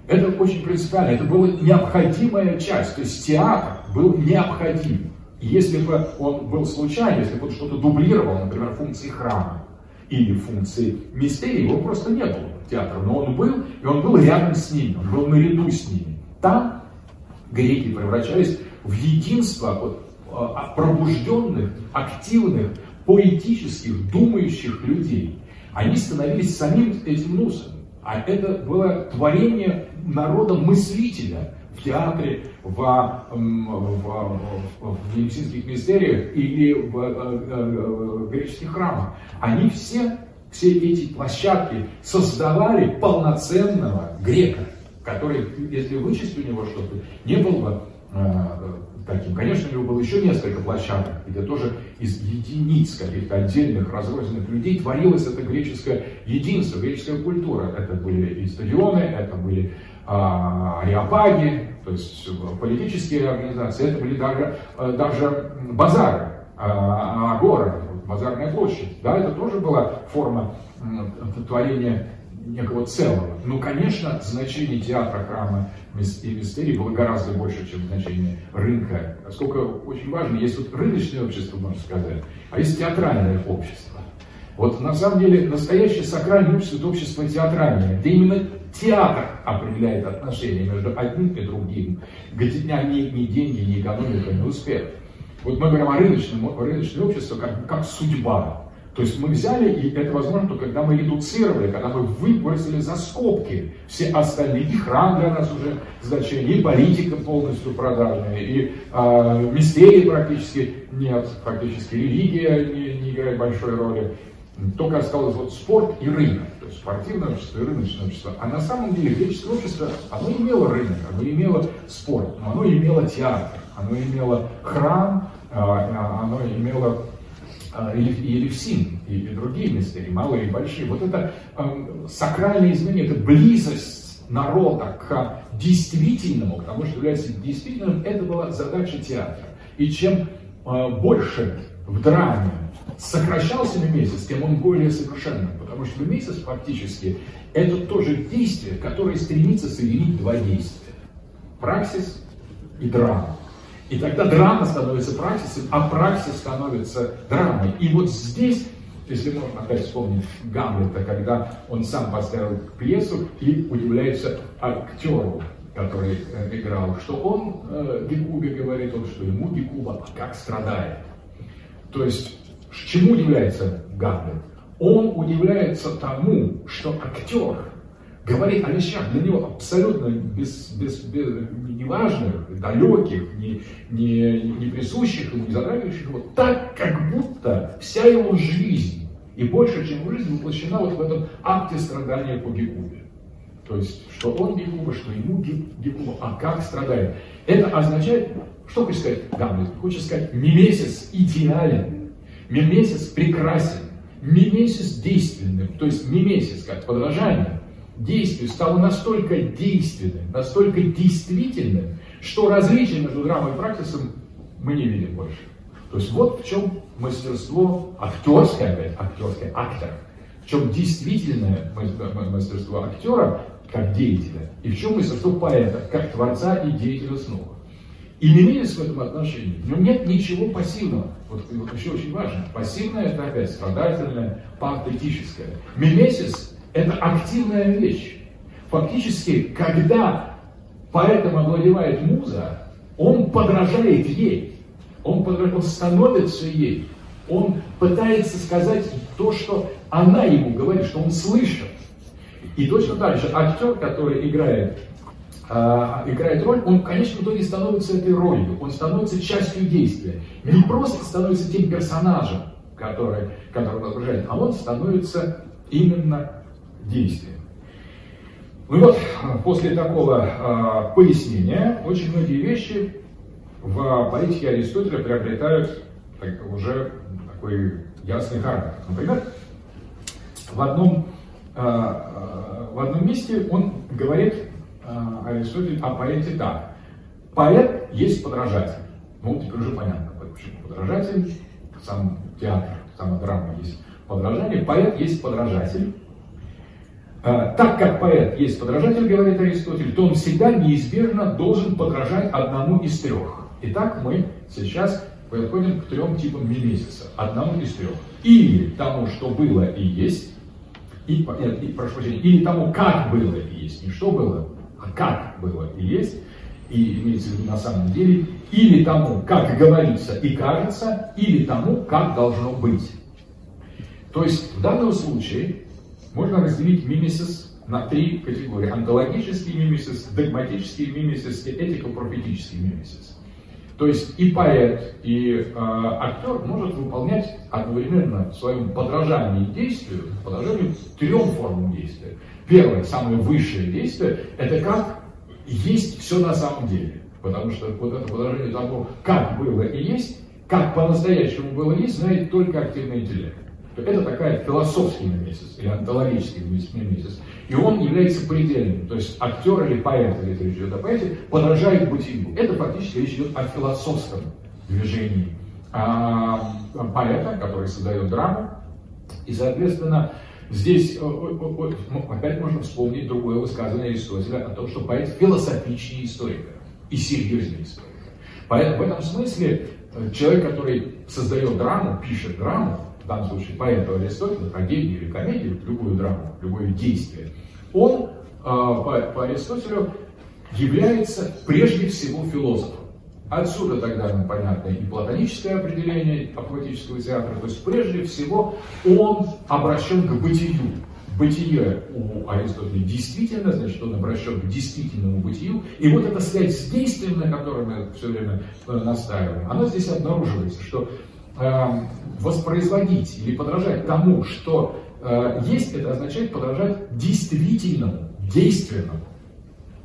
Это очень принципиально, это была необходимая часть, то есть театр был необходим. Если бы он был случайным, если бы он что-то дублировал, например, функции храма, или функции мистерии, его просто не было театра, но он был, и он был рядом с ними, он был наряду с ними. Там греки превращались в единство вот, а, пробужденных, активных, поэтических, думающих людей. Они становились самим этим нусом. А это было творение народа-мыслителя, в театре, в, в, в, в медицинских мистериях или в, в, в греческих храмах. Они все, все эти площадки создавали полноценного грека, который, если вычесть у него что-то, не был бы э, таким. Конечно, у него было еще несколько площадок, где тоже из единиц каких-то отдельных разрозненных людей творилось это греческое единство, греческая культура. Это были и стадионы, это были ариапаги, то есть э, политические организации, это были даже, э, даже базары, а, агоры, базарная площадь. Да, это тоже была форма творения некого целого. Ну, конечно, значение театра, храма и мистерии было гораздо больше, чем значение рынка. Поскольку очень важно, есть вот рыночное общество, можно сказать, а есть театральное общество. Вот на самом деле настоящее сакральное общество – это общество театральное, где именно театр определяет отношения между одним и другим, где ни, ни деньги, ни экономика, ни успех. Вот мы говорим о рыночном, рыночном обществе как, как судьба. То есть мы взяли, и это возможно только когда мы редуцировали, когда мы выбросили за скобки все остальные, и храм для нас уже значение, и политика полностью продажная, и э, мистерии практически нет, фактически религия не, не играет большой роли. Только осталось вот спорт и рынок, то есть спортивное общество и рыночное общество. А на самом деле греческое общество, оно имело рынок, оно имело спорт, оно имело театр, оно имело храм, а, оно имело а, или, или в Син, и, другие мистерии, малые и большие. Вот это сакральное изменение, это близость народа к действительному, к тому, что является действительным, это была задача театра. И чем больше в драме сокращался месяц, тем он более совершенным, потому что месяц фактически это тоже действие, которое стремится соединить два действия. Праксис и драма. И тогда драма становится праксисом, а праксис становится драмой. И вот здесь, если можно опять вспомнить Гамлета, когда он сам поставил пьесу и удивляется актеру, который э, играл, что он э, Гекубе говорит, он, что ему Гекуба как страдает. То есть, чему удивляется Гамлет? Он удивляется тому, что актер говорит о вещах для него абсолютно без, без, без, неважных, далеких, не, не, не присущих ему, не затрагивающих его, так, как будто вся его жизнь и больше, чем его жизнь, воплощена вот в этом акте страдания по Гекубе. То есть, что он Гекуба, что ему Гекуба, а как страдает. Это означает, что хочет сказать Гамлет? Хочет сказать, Мимесис идеален, Мимесис прекрасен, Мимесис действенным, то есть Мимесис как подражание, действие стало настолько действенным, настолько действительным, что различия между драмой и практисом мы не видим больше. То есть вот в чем мастерство актерское, опять, актерское, актор, в чем действительное мастерство актера как деятеля, и в чем мастерство поэта, как творца и деятеля снова. И Мимелис в этом отношении, в нем нет ничего пассивного. Вот, вот еще очень важно. Пассивное это опять страдательное, патетическое. Мимесис это активная вещь. Фактически, когда поэтом овладевает муза, он подражает ей, он, подражает, он становится ей, он пытается сказать то, что она ему говорит, что он слышит. И точно так же актер, который играет, играет роль, он в конечном итоге становится этой ролью, он становится частью действия. Не просто становится тем персонажем, который, который он окружает, а он становится именно действием. Ну вот, после такого э, пояснения, очень многие вещи в политике Аристотеля приобретают так, уже такой ясный характер. Например, в одном, э, в одном месте он говорит, Аристотель, о поэте так. Поэт есть подражатель. Ну, теперь уже понятно, почему подражатель, сам театр, сама драма есть подражание. Поэт есть подражатель. А, так как поэт есть подражатель, говорит Аристотель, то он всегда неизбежно должен подражать одному из трех. Итак, мы сейчас подходим к трем типам мимесиса. Одному из трех. Или тому, что было и есть, и, и, прошу прощения, или тому, как было и есть, не что было, а как было и есть, и имеется в виду на самом деле, или тому, как говорится и кажется, или тому, как должно быть. То есть в данном случае можно разделить мимесис на три категории. Онтологический мимесис, догматический мимесис и этико-профетический мимесис. То есть и поэт, и э, актер может выполнять одновременно в своем подражании действию, подражанию трем формам действия. Первое, самое высшее действие, это как есть все на самом деле. Потому что вот это подражание тому, как было и есть, как по-настоящему было и есть, знает только активный интеллект. Это такая философский месяц или онтологический месяц. И он является предельным. То есть актер или поэт, если речь идет о поэте, подражает бытию. Это фактически речь идет о философском движении а, поэта, который создает драму. И, соответственно, здесь ну, опять можно вспомнить другое высказывание Аристотеля о том, что поэт философичнее историка и серьезнее историка. Поэтому в этом смысле э, человек, который создает драму, пишет драму, в данном случае поэта Аристотеля, трагедию или комедию, любую драму, любое действие, он э, по, по Аристотелю является прежде всего философом. Отсюда тогда ну, понятно и платоническое определение апоэтического театра. То есть прежде всего он обращен к бытию. Бытие у Аристотеля действительно, значит, он обращен к действительному бытию. И вот эта связь с действием, на которой мы все время э, настаиваем, она здесь обнаруживается, что э, воспроизводить или подражать тому, что э, есть, это означает подражать действительному, действенному,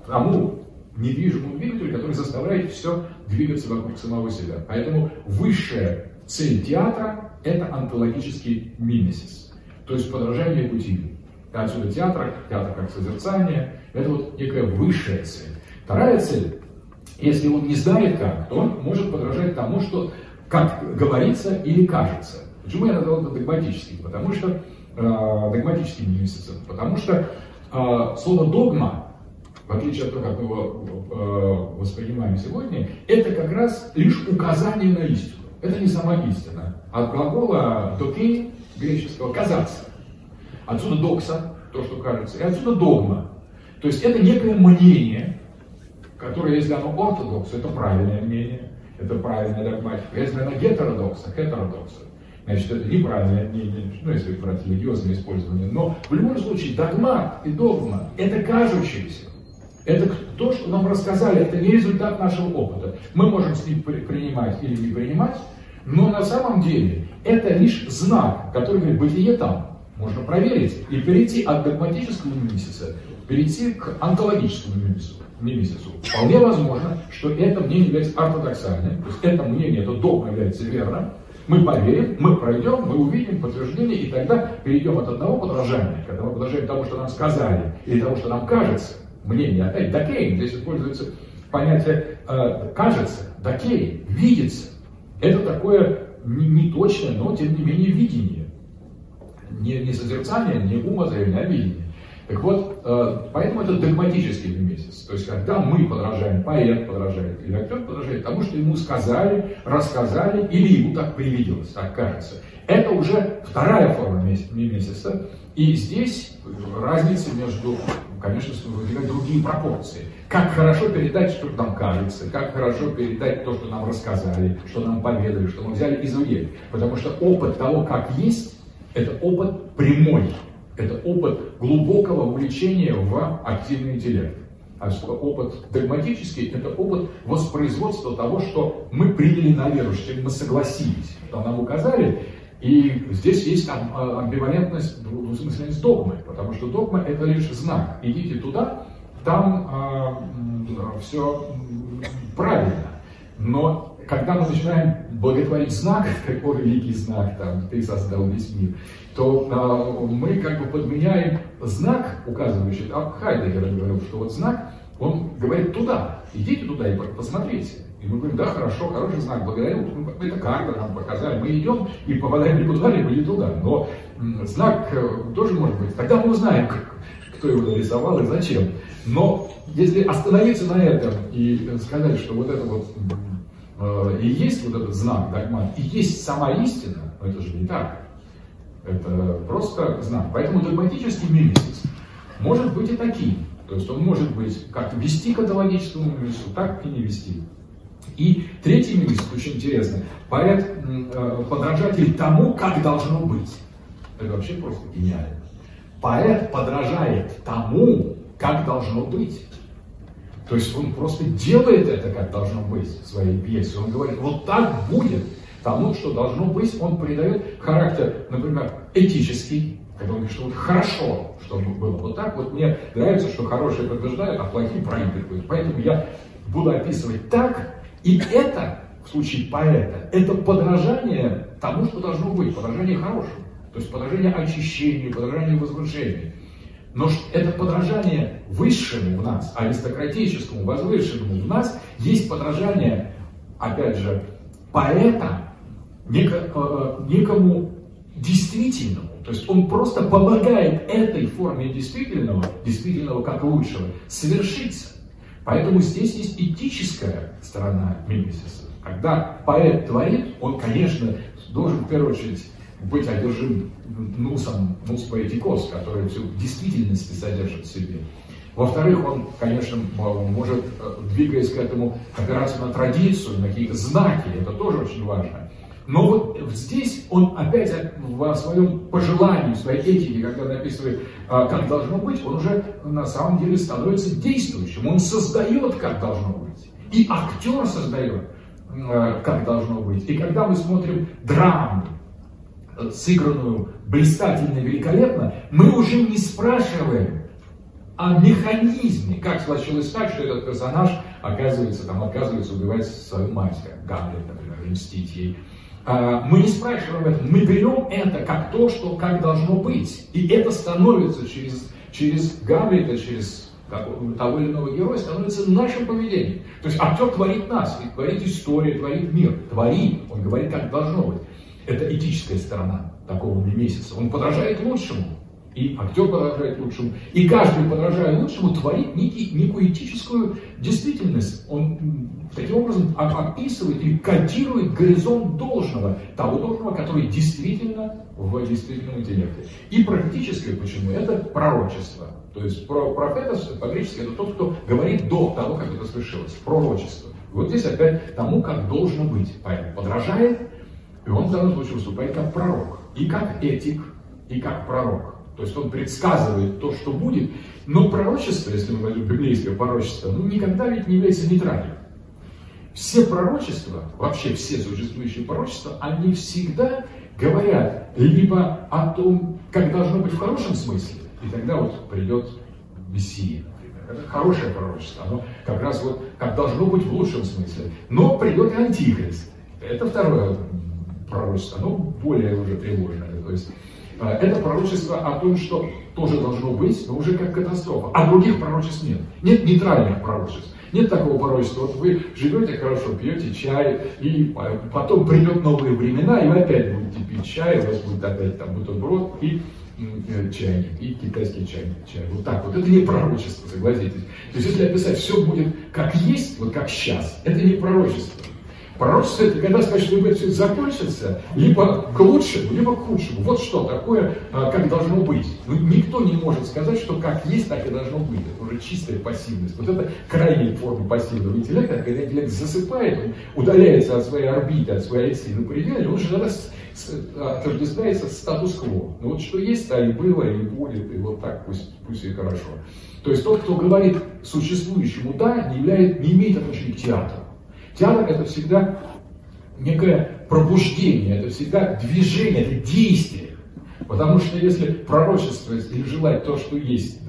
тому недвижимому двигателю, который заставляет все двигаться вокруг самого себя. Поэтому высшая цель театра – это онтологический мимесис, то есть подражание бытию. И отсюда театр, театр как созерцание – это вот некая высшая цель. Вторая цель – если он не знает как, то он может подражать тому, что как говорится или кажется. Почему я назвал это догматическим? Потому что э, догматическим мимесисом. Потому что э, слово догма в отличие от того, как мы его э, воспринимаем сегодня, это как раз лишь указание на истину. Это не сама истина. От глагола «докей» греческого «казаться». Отсюда «докса», то, что кажется, и отсюда «догма». То есть это некое мнение, которое, если оно ортодокс, это правильное мнение, это правильная догматика. Если оно гетеродокса, хетеродокса, значит, это неправильное мнение, ну, если брать религиозное использование. Но в любом случае догмат и догма – это кажущееся. Это то, что нам рассказали, это не результат нашего опыта. Мы можем с ним принимать или не принимать, но на самом деле это лишь знак, который говорит, бытие там. Можно проверить и перейти от догматического мимесиса, перейти к онтологическому мимесису. мимесису. Вполне возможно, что это мнение является ортодоксальным, то есть это мнение, это догма является верным, мы поверим, мы пройдем, мы увидим подтверждение, и тогда перейдем от одного подражания, когда мы подражаем тому, что нам сказали, или тому, что нам кажется, мнение. Опять докейн, здесь используется понятие э, кажется, докейн, видится. Это такое не, не точное, но тем не менее видение. Не, не созерцание, не умозрение, а видение. Так вот, э, поэтому это догматический месяц. То есть, когда мы подражаем, поэт подражает, или актер подражает тому, что ему сказали, рассказали, или ему так привиделось, так кажется. Это уже вторая форма месяца. И здесь разница между конечно, возникают другие пропорции. Как хорошо передать, что нам кажется, как хорошо передать то, что нам рассказали, что нам поведали, что мы взяли из уедь. Потому что опыт того, как есть, это опыт прямой, это опыт глубокого увлечения в активный интеллект. А опыт догматический – это опыт воспроизводства того, что мы приняли на веру, с чем мы согласились, что нам указали, и здесь есть а, амбивалентность в смысле с догмой, потому что догма это лишь знак. Идите туда, там а, все правильно. Но когда мы начинаем благотворить знак, какой великий знак, там, ты создал весь мир, то а, мы как бы подменяем знак, указывающий, а Хайдегер говорил, что вот знак, он говорит туда, идите туда и посмотрите. И мы говорим, да, хорошо, хороший знак, благодарю. Это карта нам показали. Мы идем и попадаем либо туда, либо не туда. Но знак э, тоже может быть. Тогда мы узнаем, кто его нарисовал и зачем. Но если остановиться на этом и сказать, что вот это вот э, и есть вот этот знак, догмат, и есть сама истина, но это же не так. Это просто знак. Поэтому догматический мимесис может быть и таким. То есть он может быть как вести к атологическому мимесису, так и не вести. И третий минус, очень интересно, поэт э, подражатель тому, как должно быть. Это вообще просто гениально. Поэт подражает тому, как должно быть. То есть он просто делает это, как должно быть в своей пьесе. Он говорит, вот так будет. Тому, что должно быть, он придает характер, например, этический, когда он говорит, что вот хорошо, чтобы было вот так. Вот мне нравится, что хорошие побеждают, а плохие проигрывают. Поэтому я буду описывать так, и это, в случае поэта, это подражание тому, что должно быть, подражание хорошему. То есть подражание очищению, подражание возвышению. Но это подражание высшему в нас, аристократическому, возвышенному в нас, есть подражание, опять же, поэта неко, э, некому действительному. То есть он просто помогает этой форме действительного, действительного как лучшего, совершиться. Поэтому здесь есть этическая сторона мимесиса. Когда поэт творит, он, конечно, должен в первую очередь быть одержим нусом, нус поэтикос, который всю действительность содержит в себе. Во-вторых, он, конечно, может, э, двигаясь к этому, опираться на традицию, на какие-то знаки, это тоже очень важно. Но вот здесь он опять в своем пожелании, в своей этике, когда он описывает, а, как должно быть, он уже на самом деле становится действующим. Он создает, как должно быть. И актер создает, а, как должно быть. И когда мы смотрим драму, сыгранную блистательно, великолепно, мы уже не спрашиваем о механизме, как случилось так, что этот персонаж оказывается, там, отказывается убивать свою мать, как Гамлет, например, мстить ей. А, мы не спрашиваем об этом, мы берем это как то, что как должно быть. И это становится через, через Гамлета, через того или иного героя, становится нашим поведением. То есть актер творит нас, творит историю, творит мир, творит, он говорит, как должно быть. Это этическая сторона такого месяца. Он подражает лучшему и актер подражает лучшему, и каждый, подражая лучшему, творит некий, некую этическую действительность. Он таким образом описывает или кодирует горизонт должного, того должного, который действительно в действительном интеллекте. И практически почему? Это пророчество. То есть про, профетос по-гречески это тот, кто говорит до того, как это свершилось. Пророчество. Вот здесь опять тому, как должно быть. Поэтому подражает, и он в данном случае выступает как пророк. И как этик, и как пророк. То есть он предсказывает то, что будет. Но пророчество, если мы возьмем библейское пророчество, ну никогда ведь не является нейтральным. Все пророчества, вообще все существующие пророчества, они всегда говорят либо о том, как должно быть в хорошем смысле, и тогда вот придет Мессия, Это хорошее пророчество, оно как раз вот как должно быть в лучшем смысле. Но придет и Антихрист. Это второе пророчество, оно более уже тревожное. То есть а, это пророчество о том, что тоже должно быть, но уже как катастрофа. А других пророчеств нет. Нет нейтральных пророчеств. Нет такого пророчества. Вот вы живете хорошо, пьете чай, и потом придет новые времена, и вы опять будете пить чай, у вас будет опять там бутерброд и э, чайник, и китайский чайник, чай. Вот так вот. Это не пророчество, согласитесь. То есть, если описать, все будет как есть, вот как сейчас, это не пророчество. Пророчество это когда либо все закончится, либо к лучшему, либо к худшему. Вот что такое, а, как должно быть. Ну, никто не может сказать, что как есть, так и должно быть. Это уже чистая пассивность. Вот это крайняя форма пассивного интеллекта, когда интеллект засыпает, он удаляется от своей орбиты, от своей оси на пределе, он же раз отождествляется статус-кво. Ну вот что есть, а и было, и будет, и вот так пусть, пусть и хорошо. То есть тот, кто говорит существующему «да», не, являет, не имеет отношения к театру. Театр это всегда некое пробуждение, это всегда движение, это действие. Потому что если пророчествовать или желать то, что есть,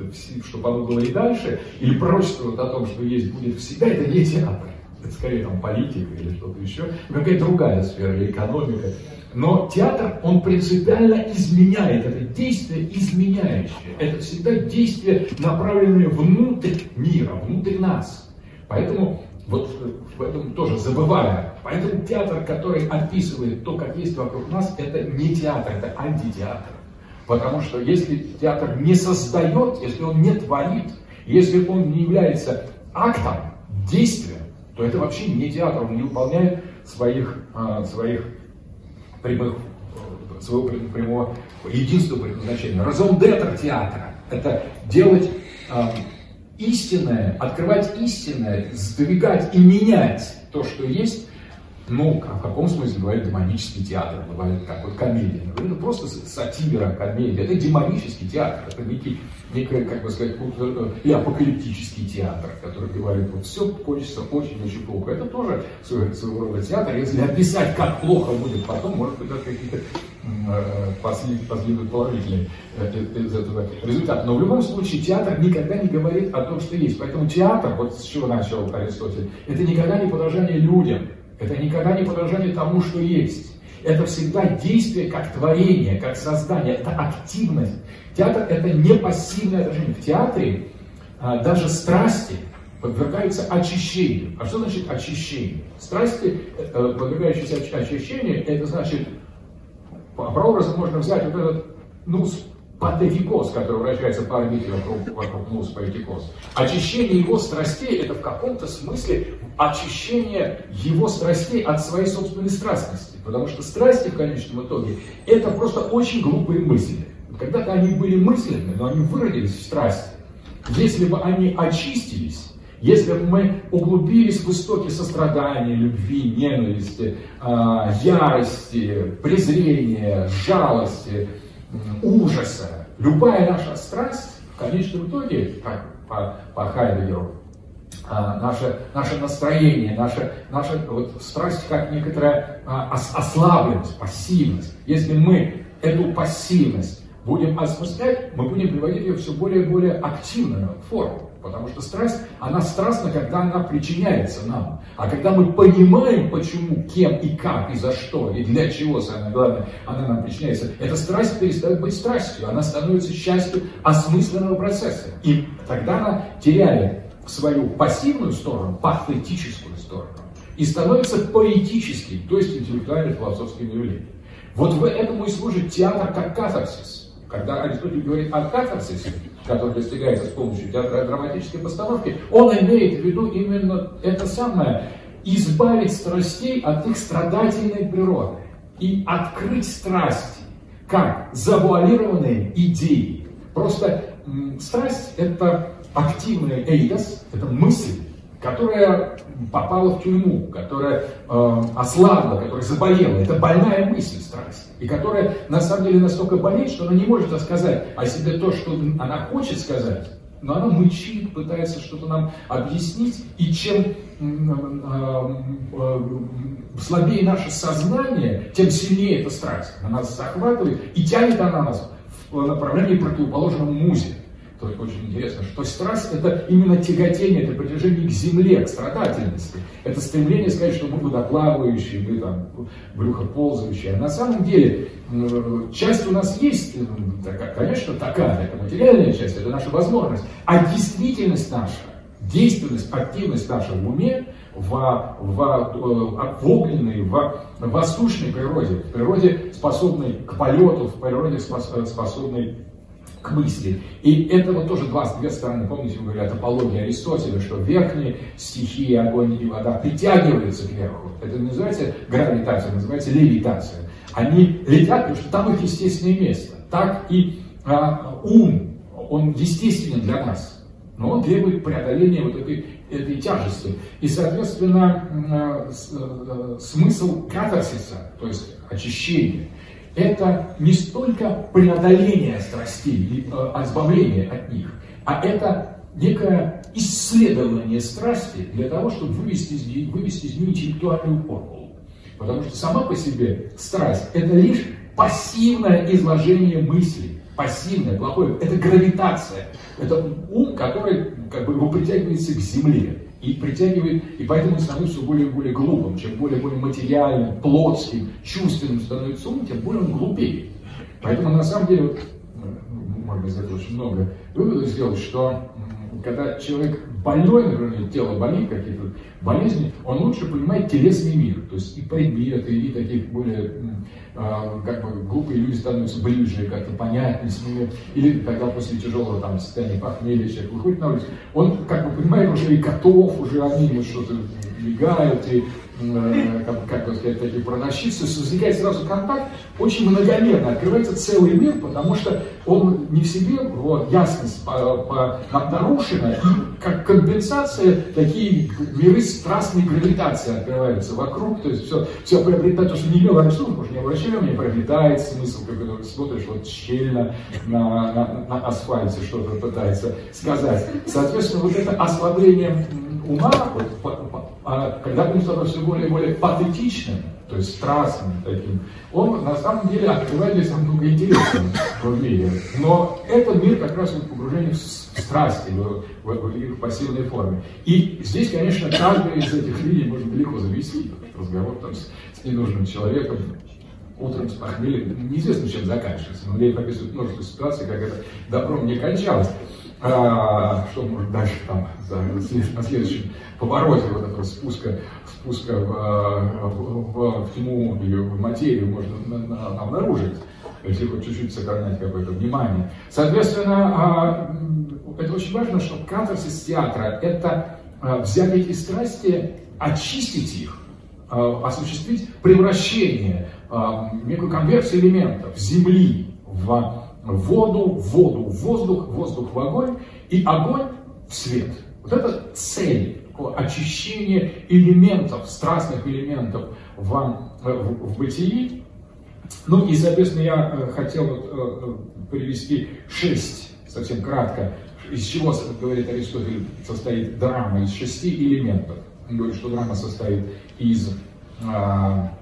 чтобы оно было и дальше, или пророчествовать о том, что есть, будет всегда, это не театр. Это скорее там политика или что-то еще, какая-то другая сфера, или экономика. Но театр, он принципиально изменяет, это действие изменяющее. Это всегда действие, направленное внутрь мира, внутрь нас. Поэтому вот в этом тоже забывая. Поэтому театр, который описывает то, как есть вокруг нас, это не театр, это антитеатр. Потому что если театр не создает, если он не творит, если он не является актом, действием, то это вообще не театр, он не выполняет своих, а, своих прямых, своего прямого единственного предназначения. Разумдетер театра – это делать а, истинное, открывать истинное, сдвигать и менять то, что есть, ну, в каком смысле бывает демонический театр, бывает как вот комедия. Это просто сатира, комедия. Это демонический театр, это некий, некий как бы сказать, э, и апокалиптический театр, который говорит, вот все кончится очень-очень плохо. Это тоже своего, рода театр. Если описать, как плохо будет потом, может быть, даже какие-то э, последуют положительные э, из этого результата. Но в любом случае театр никогда не говорит о том, что есть. Поэтому театр, вот с чего начал Аристотель, это никогда не подражание людям. Это никогда не подражание тому, что есть. Это всегда действие как творение, как создание, это активность. Театр – это не пассивное отражение. В театре а, даже страсти подвергаются очищению. А что значит очищение? Страсти, э, подвергающиеся очищению, это значит, по прообразу можно взять вот этот, ну, патетикос, который вращается по орбите вокруг, вокруг носа патетикос. Очищение его страстей – это в каком-то смысле очищение его страстей от своей собственной страстности. Потому что страсти в конечном итоге – это просто очень глупые мысли. Когда-то они были мысленными, но они выродились в страсти. если бы они очистились, если бы мы углубились в истоки сострадания, любви, ненависти, а, ярости, презрения, жалости, ужаса, любая наша страсть в конечном итоге, как по, по Хайдегеру, а, наше, наше настроение, наша, наша вот, страсть как некоторая а, ослабленность, пассивность. Если мы эту пассивность будем осмыслять, мы будем приводить ее все более и более активную форму. Потому что страсть, она страстна, когда она причиняется нам. А когда мы понимаем, почему, кем и как, и за что, и для чего, самое главное, она нам причиняется, эта страсть перестает быть страстью, она становится частью осмысленного процесса. И тогда она теряет свою пассивную сторону, патетическую сторону, и становится поэтическим, то есть интеллектуально-философским явлением. Вот в этому и служит театр как катарсис. Когда Аристотель говорит о катарсисе, который достигается с помощью театро-драматической постановки, он имеет в виду именно это самое, избавить страстей от их страдательной природы и открыть страсти как завуалированные идеи. Просто страсть это активный эйдос, это мысль, которая попала в тюрьму, которая э, ослабла, которая заболела. Это больная мысль, страсть. И которая на самом деле настолько болеет, что она не может рассказать о себе то, что она хочет сказать, но она мычит, пытается что-то нам объяснить, и чем э, э, слабее наше сознание, тем сильнее эта страсть. Она нас захватывает и тянет она нас в направлении противоположному музе. То есть очень интересно, что страсть это именно тяготение, это притяжение к земле, к страдательности. Это стремление сказать, что мы водоплавающие, мы там брюхоползающие. А на самом деле часть у нас есть, конечно, такая, это материальная часть, это наша возможность. А действительность наша, действенность, активность наша в уме, в, в, в огненной, в воздушной природе, в природе, способной к полету, в природе, способной к мысли. И это вот тоже два, две стороны. Помните, мы говорили о топологии Аристотеля, что верхние стихии, огонь и вода притягиваются кверху. Это не называется гравитация, называется левитация. Они летят, потому что там их естественное место. Так и а, ум, он естественен для нас, но он требует преодоления вот этой, этой тяжести. И, соответственно, а, а, смысл катарсиса, то есть очищения, это не столько преодоление страстей, э, избавление от них, а это некое исследование страсти для того, чтобы вывести из нее, вывести из нее интеллектуальную формулу. Потому что сама по себе страсть – это лишь пассивное изложение мысли, пассивное, плохое, это гравитация, это ум, который как бы его притягивается к земле и притягивает, и поэтому он становится все более и более глупым. Чем более и более материальным, плотским, чувственным становится ум, тем более он глупее. Поэтому на самом деле, вот, ну, можно из очень много выводов сделать, что когда человек больной, например, тело болит, какие-то болезни, он лучше понимает телесный мир, то есть и предметы, и таких более а, как бы глупые люди становятся ближе, как-то понятнее с ними. Или когда после тяжелого там состояния похмелья человек выходит на улицу, он как бы понимает уже и котов, уже они вот что-то мигают, и Э, как, как сказать, такие продавщицы, возникает сразу контакт, очень многомерно открывается целый мир, потому что он не в себе, вот, ясность по, по, нарушена, и как компенсация такие миры страстной гравитации открываются вокруг, то есть все, все приобретает, то, что не имело раньше, может, не обращали внимания, приобретает смысл, когда смотришь вот щельно на, на, на асфальте что-то пытается сказать. Соответственно, вот это ослабление ума, вот, когда он становится все более и более патетичным, то есть страстным таким, он на самом деле открывает себя много интересного в мире. Но это мир как раз вот погружение в страсти, в, в, в их пассивной форме. И здесь, конечно, каждый из этих людей может легко завести разговор там, с, с ненужным человеком, утром с похмельем, неизвестно, чем заканчивается. Но Лев описывает множество ситуаций, как это добром не кончалось. А, что может дальше там за, на следующем повороте вот этого спуска, спуска в, в, в, тьму или в материю можно на, на, обнаружить, если хоть чуть-чуть сохранять какое-то внимание. Соответственно, а, это очень важно, что катарсис театра – это а, взять эти страсти, очистить их, а, осуществить превращение, некую конверсию элементов земли в воду воду, воздух, воздух в огонь и огонь в свет. Вот это цель очищение элементов, страстных элементов в, в, в бытии. Ну и, соответственно, я э, хотел вот, э, привести шесть, совсем кратко, из чего, говорит Аристотель, состоит драма, из шести элементов. Он говорит, что драма состоит из... А,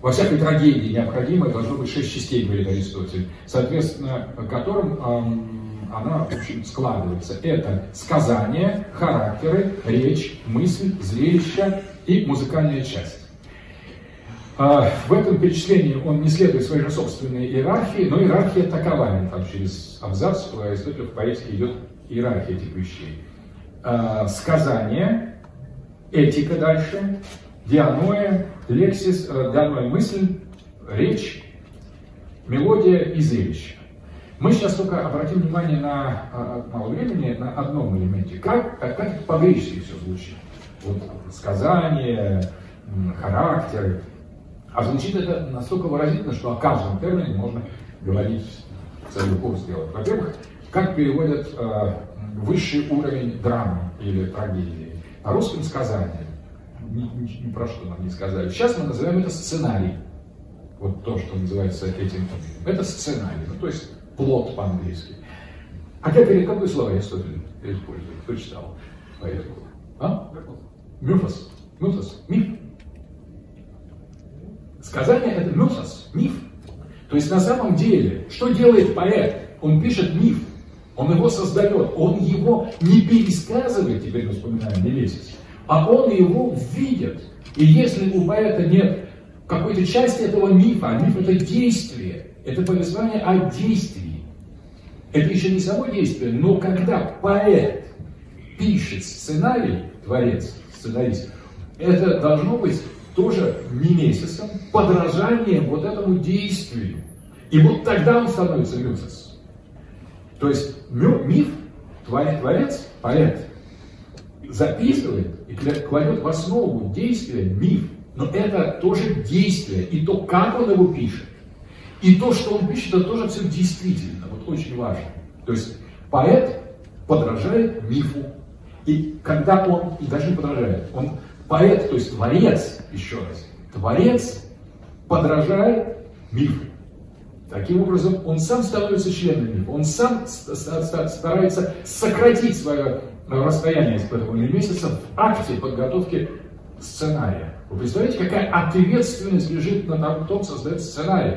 во всякой трагедии необходимо должно быть шесть частей, говорит Аристотель, соответственно, которым она, в общем, складывается. Это сказания, характеры, речь, мысль, зрелище и музыкальная часть. А, в этом перечислении он не следует своей же собственной иерархии, но иерархия такова, там через абзац у Аристотеля в поэтике идет иерархия этих вещей. А, сказание, этика дальше, дианоя, лексис, дианоя мысль, речь, мелодия и зрелище. Мы сейчас только обратим внимание на, а, мало времени, на одном элементе. Как, как, как по-гречески все звучит. Вот сказание, характеры. А звучит это настолько выразительно, что о каждом термине можно говорить целый курс сделать. Во-первых, как переводят э, высший уровень драмы или трагедии. На русском сказание. Ни, ни, ни про что нам не сказали. Сейчас мы называем это сценарий. Вот то, что называется этим. Это сценарий. Ну, то есть плод по-английски. А как, какое слово Аристотель использует? Кто читал поэтику? А? Мюфос. Мюфос. Миф. Сказание это мюфос. Миф. То есть на самом деле, что делает поэт? Он пишет миф. Он его создает. Он его не пересказывает, теперь вспоминаем Мелесис, а он его видит. И если у поэта нет какой-то части этого мифа, а миф это действие, это повествование о действии, это еще не само действие, но когда поэт пишет сценарий, творец, сценарист, это должно быть тоже мимесисом, подражанием вот этому действию. И вот тогда он становится мюсос. То есть миф, творец, поэт, записывает и кладет в основу действия миф. Но это тоже действие. И то, как он его пишет, и то, что он пишет, это тоже все действительно очень важно. То есть поэт подражает мифу. И когда он, и даже не подражает, он поэт, то есть творец, еще раз, творец подражает мифу. Таким образом, он сам становится членом мифа, он сам старается сократить свое расстояние с этого месяца в акте подготовки сценария. Вы представляете, какая ответственность лежит на том, кто создает сценарий?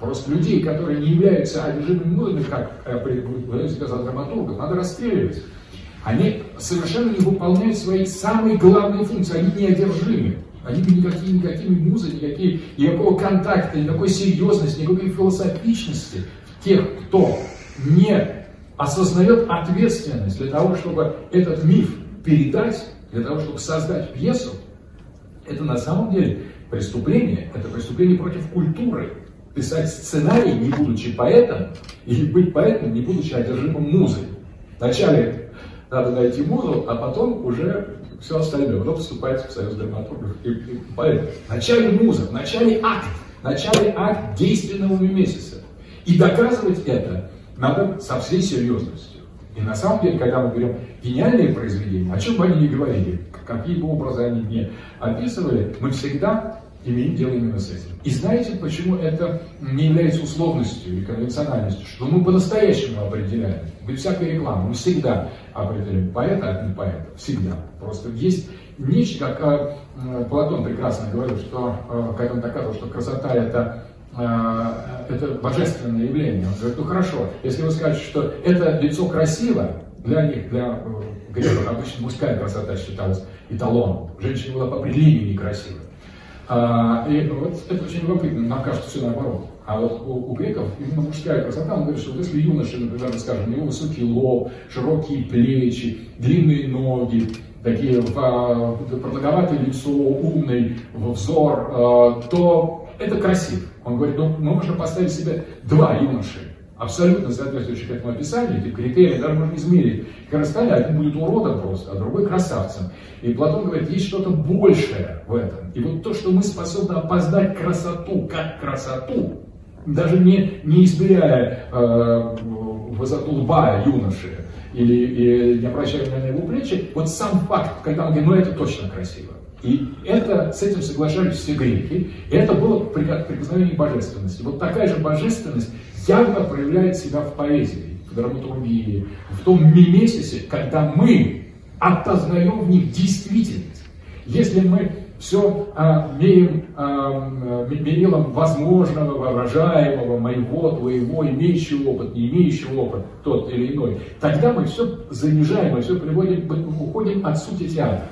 Просто людей, которые не являются одержимыми музыкой, как э, сказал драматургов, надо расстреливать. Они совершенно не выполняют свои самые главные функции, они неодержимы. Они никакие, никакими музы, никакие, никакого контакта, никакой серьезности, никакой философичности в тех, кто не осознает ответственность для того, чтобы этот миф передать, для того, чтобы создать пьесу, это на самом деле преступление, это преступление против культуры, писать сценарий, не будучи поэтом, или быть поэтом, не будучи одержимым музой. Вначале надо найти музу, а потом уже все остальное. Потом поступает в союз драматургов и, и поэтов. Вначале муза, вначале акт, вначале акт действенного месяца. И доказывать это надо со всей серьезностью. И на самом деле, когда мы берем гениальные произведения, о чем бы они ни говорили, какие бы образы они ни описывали, мы всегда имеем дело именно с этим. И знаете, почему это не является условностью или конвенциональностью? Что мы по-настоящему определяем. Ведь всякая реклама, мы всегда определяем поэта от не поэта. Всегда. Просто есть нечто, как э, Платон прекрасно говорил, что, э, когда он доказывал, что красота это это божественное явление. Он говорит, ну хорошо, если вы скажете, что это лицо красиво, для них, для э, греков обычно мужская красота считалась эталоном. Женщина была по определению некрасивой. А, и вот это очень любопытно, нам кажется все наоборот. А вот у, у греков именно мужская красота, он говорит, что вот если юноша, например, скажем, у него высокий лоб, широкие плечи, длинные ноги, такие а, продолговатое лицо, умный взор, а, то это красиво. Он говорит, ну, можно поставить себе два юноши, абсолютно соответствующих этому описанию, эти критерии даже можно измерить. Сказали, один будет уродом просто, а другой красавцем. И Платон говорит, есть что-то большее в этом. И вот то, что мы способны опознать красоту как красоту, даже не, не измеряя э, высоту лба юноши или, или не обращая внимания на его плечи, вот сам факт, когда он говорит, ну это точно красиво. И это, с этим соглашались все греки, и это было прикосновение божественности. Вот такая же божественность явно проявляет себя в поэзии, в драматургии, в том мимесисе, когда мы осознаем в них действительность. Если мы все а, мерим а, мерилом возможного, воображаемого, моего, твоего, имеющего опыт, не имеющего опыт, тот или иной, тогда мы все занижаем, мы все приводим, мы уходим от сути театра,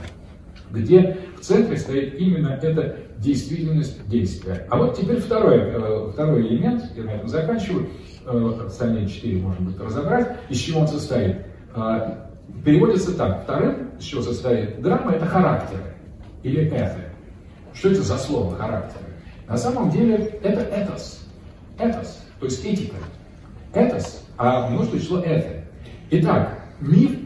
где в центре стоит именно эта действительность действия. А вот теперь второй, э, второй элемент, я на этом заканчиваю, э, остальные четыре можно будет разобрать, из чего он состоит. Э, переводится так. Вторым, из чего состоит драма, это характеры или это. Что это за слово характеры? На самом деле это этос. Этос, то есть этика. Этос, а множество число это. Итак, миф,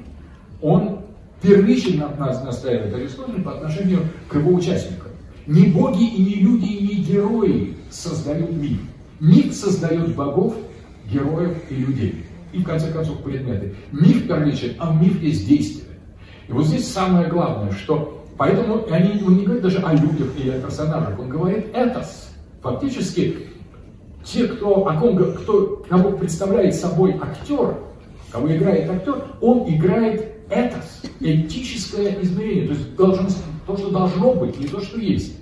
он первичен от нас настаивает Аристотель по отношению к его участникам. Не боги и не люди и не герои создают миф. Миф создает богов, героев и людей. И в конце концов предметы. Миф первичен, а миф есть действие. И вот здесь самое главное, что поэтому они, он не говорит даже о людях или о персонажах, он говорит этос. Фактически, те, кто, о ком, кто, кого представляет собой актер, кого играет актер, он играет этос, этическое измерение, то есть должен, то, что должно быть, не то, что есть.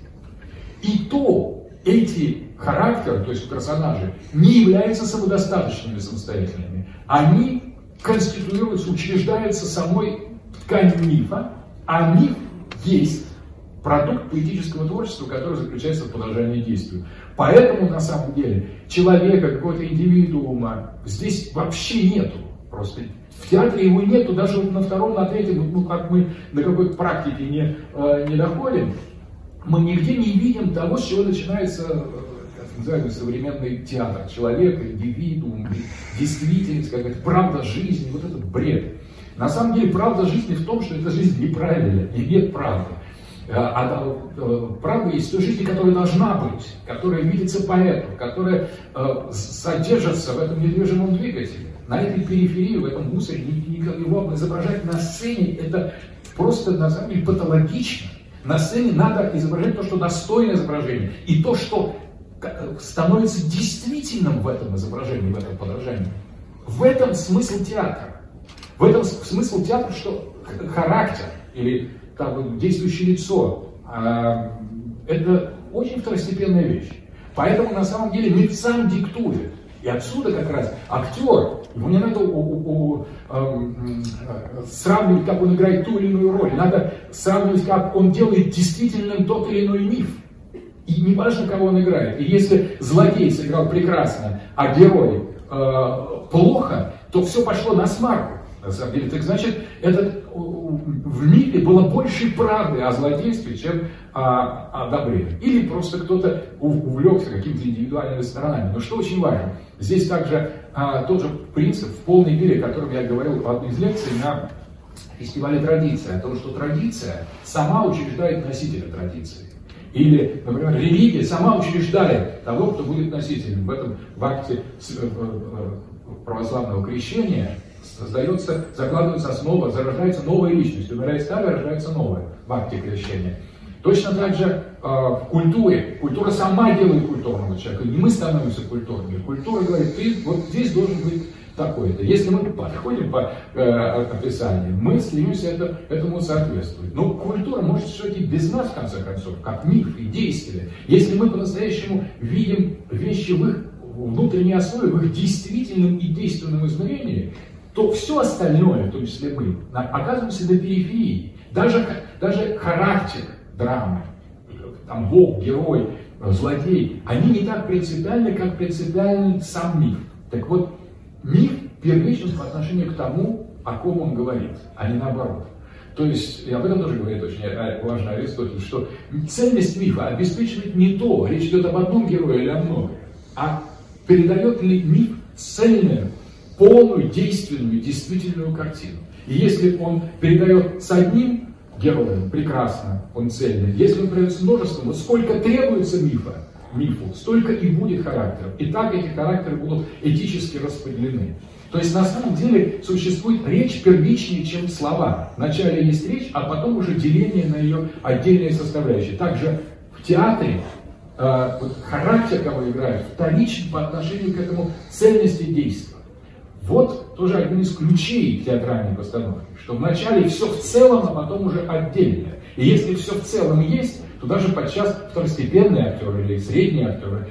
И то эти характеры, то есть персонажи, не являются самодостаточными самостоятельными. Они конституируются, учреждаются самой тканью мифа, а миф есть продукт поэтического творчества, который заключается в подражании действию. Поэтому, на самом деле, человека, какого-то индивидуума здесь вообще нету. Просто в театре его нету, даже на втором, на третьем, ну как мы до какой-то практики не, э, не доходим, мы нигде не видим того, с чего начинается э, называемый современный театр человека, индивидуум, действительность, какая-то правда жизни, вот этот бред. На самом деле правда жизни в том, что эта жизнь неправильная, и нет правды. Э, а правда есть той жизни, которая должна быть, которая видится поэту, которая содержится в этом недвижимом двигателе на этой периферии, в этом мусоре, его изображать на сцене, это просто на самом деле патологично. На сцене надо изображать то, что достойно изображения, и то, что становится действительным в этом изображении, в этом подражании. В этом смысл театра. В этом смысл театра, что характер или там, действующее лицо, э, это очень второстепенная вещь. Поэтому на самом деле миф сам диктует. И отсюда как раз актер, ему не надо у, у, у, эм, э, сравнивать, как он играет ту или иную роль, надо сравнивать, как он делает действительным тот или иной миф. И не важно, кого он играет. И если злодей сыграл прекрасно, а герой э, плохо, то все пошло на смарку. На самом деле, так значит, этот, в мире было больше правды о злодействе, чем о, о добре. Или просто кто-то увлекся какими-то индивидуальными сторонами. Но что очень важно, здесь также а, тот же принцип в полной мере, о котором я говорил в одной из лекций на фестивале традиция, о том, что традиция сама учреждает носителя традиции. Или, например, религия сама учреждает того, кто будет носителем. В этом в акте э, э, э, православного крещения создается, закладывается основа, зарождается новая личность. Умирает старая, рождается новая в акте крещения. Точно так же э, в культуре. Культура сама делает культурного человека. Не мы становимся культурными. Культура говорит, ты вот здесь должен быть такой-то. Если мы подходим по э, описанию, мы стремимся это, этому соответствовать. Но культура может существовать и без нас, в конце концов, как миф и действие. Если мы по-настоящему видим вещи в их внутренней основе, в их действительном и действенном измерении, то все остальное, в том числе мы, оказываемся на периферии. Даже, даже характер драмы, там Бог, герой, злодей, они не так принципиальны, как принципиальный сам миф. Так вот, миф первичен по отношению к тому, о ком он говорит, а не наоборот. То есть, и об этом тоже говорит очень важно Аристотель, что цельность мифа обеспечивает не то, речь идет об одном герое или о многом, а передает ли миф цельную, полную, действенную, действительную картину. И если он передает с одним героем, прекрасно, он цельный. Если он передает с множеством, вот сколько требуется мифа, мифу, столько и будет характеров. И так эти характеры будут этически распределены. То есть на самом деле существует речь первичнее, чем слова. Вначале есть речь, а потом уже деление на ее отдельные составляющие. Также в театре э, характер, кого играет, вторичен по отношению к этому ценности действия. Вот тоже один из ключей театральной постановки, что вначале все в целом, а потом уже отдельно. И если все в целом есть, то даже подчас второстепенные актеры или средние актеры,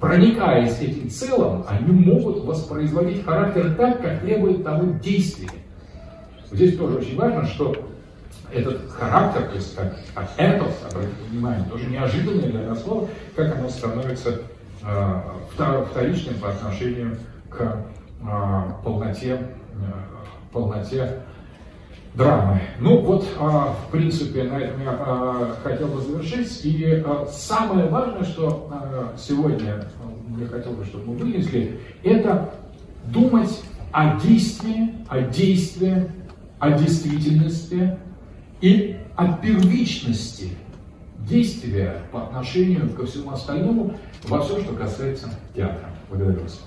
проникаясь этим целым, они могут воспроизводить характер так, как требует того действия. Здесь тоже очень важно, что этот характер, то есть как, как этос, обратите внимание, тоже неожиданное для нас слово, как оно становится э, вторичным по отношению к полноте, э, полноте драмы. Ну вот, а, в принципе, на этом я а, хотел бы завершить. И а, самое важное, что сегодня я хотел бы, чтобы мы вынесли, это думать о действии, о действии, о действительности и о первичности действия по отношению ко всему остальному во все, что касается театра. Благодарю вас.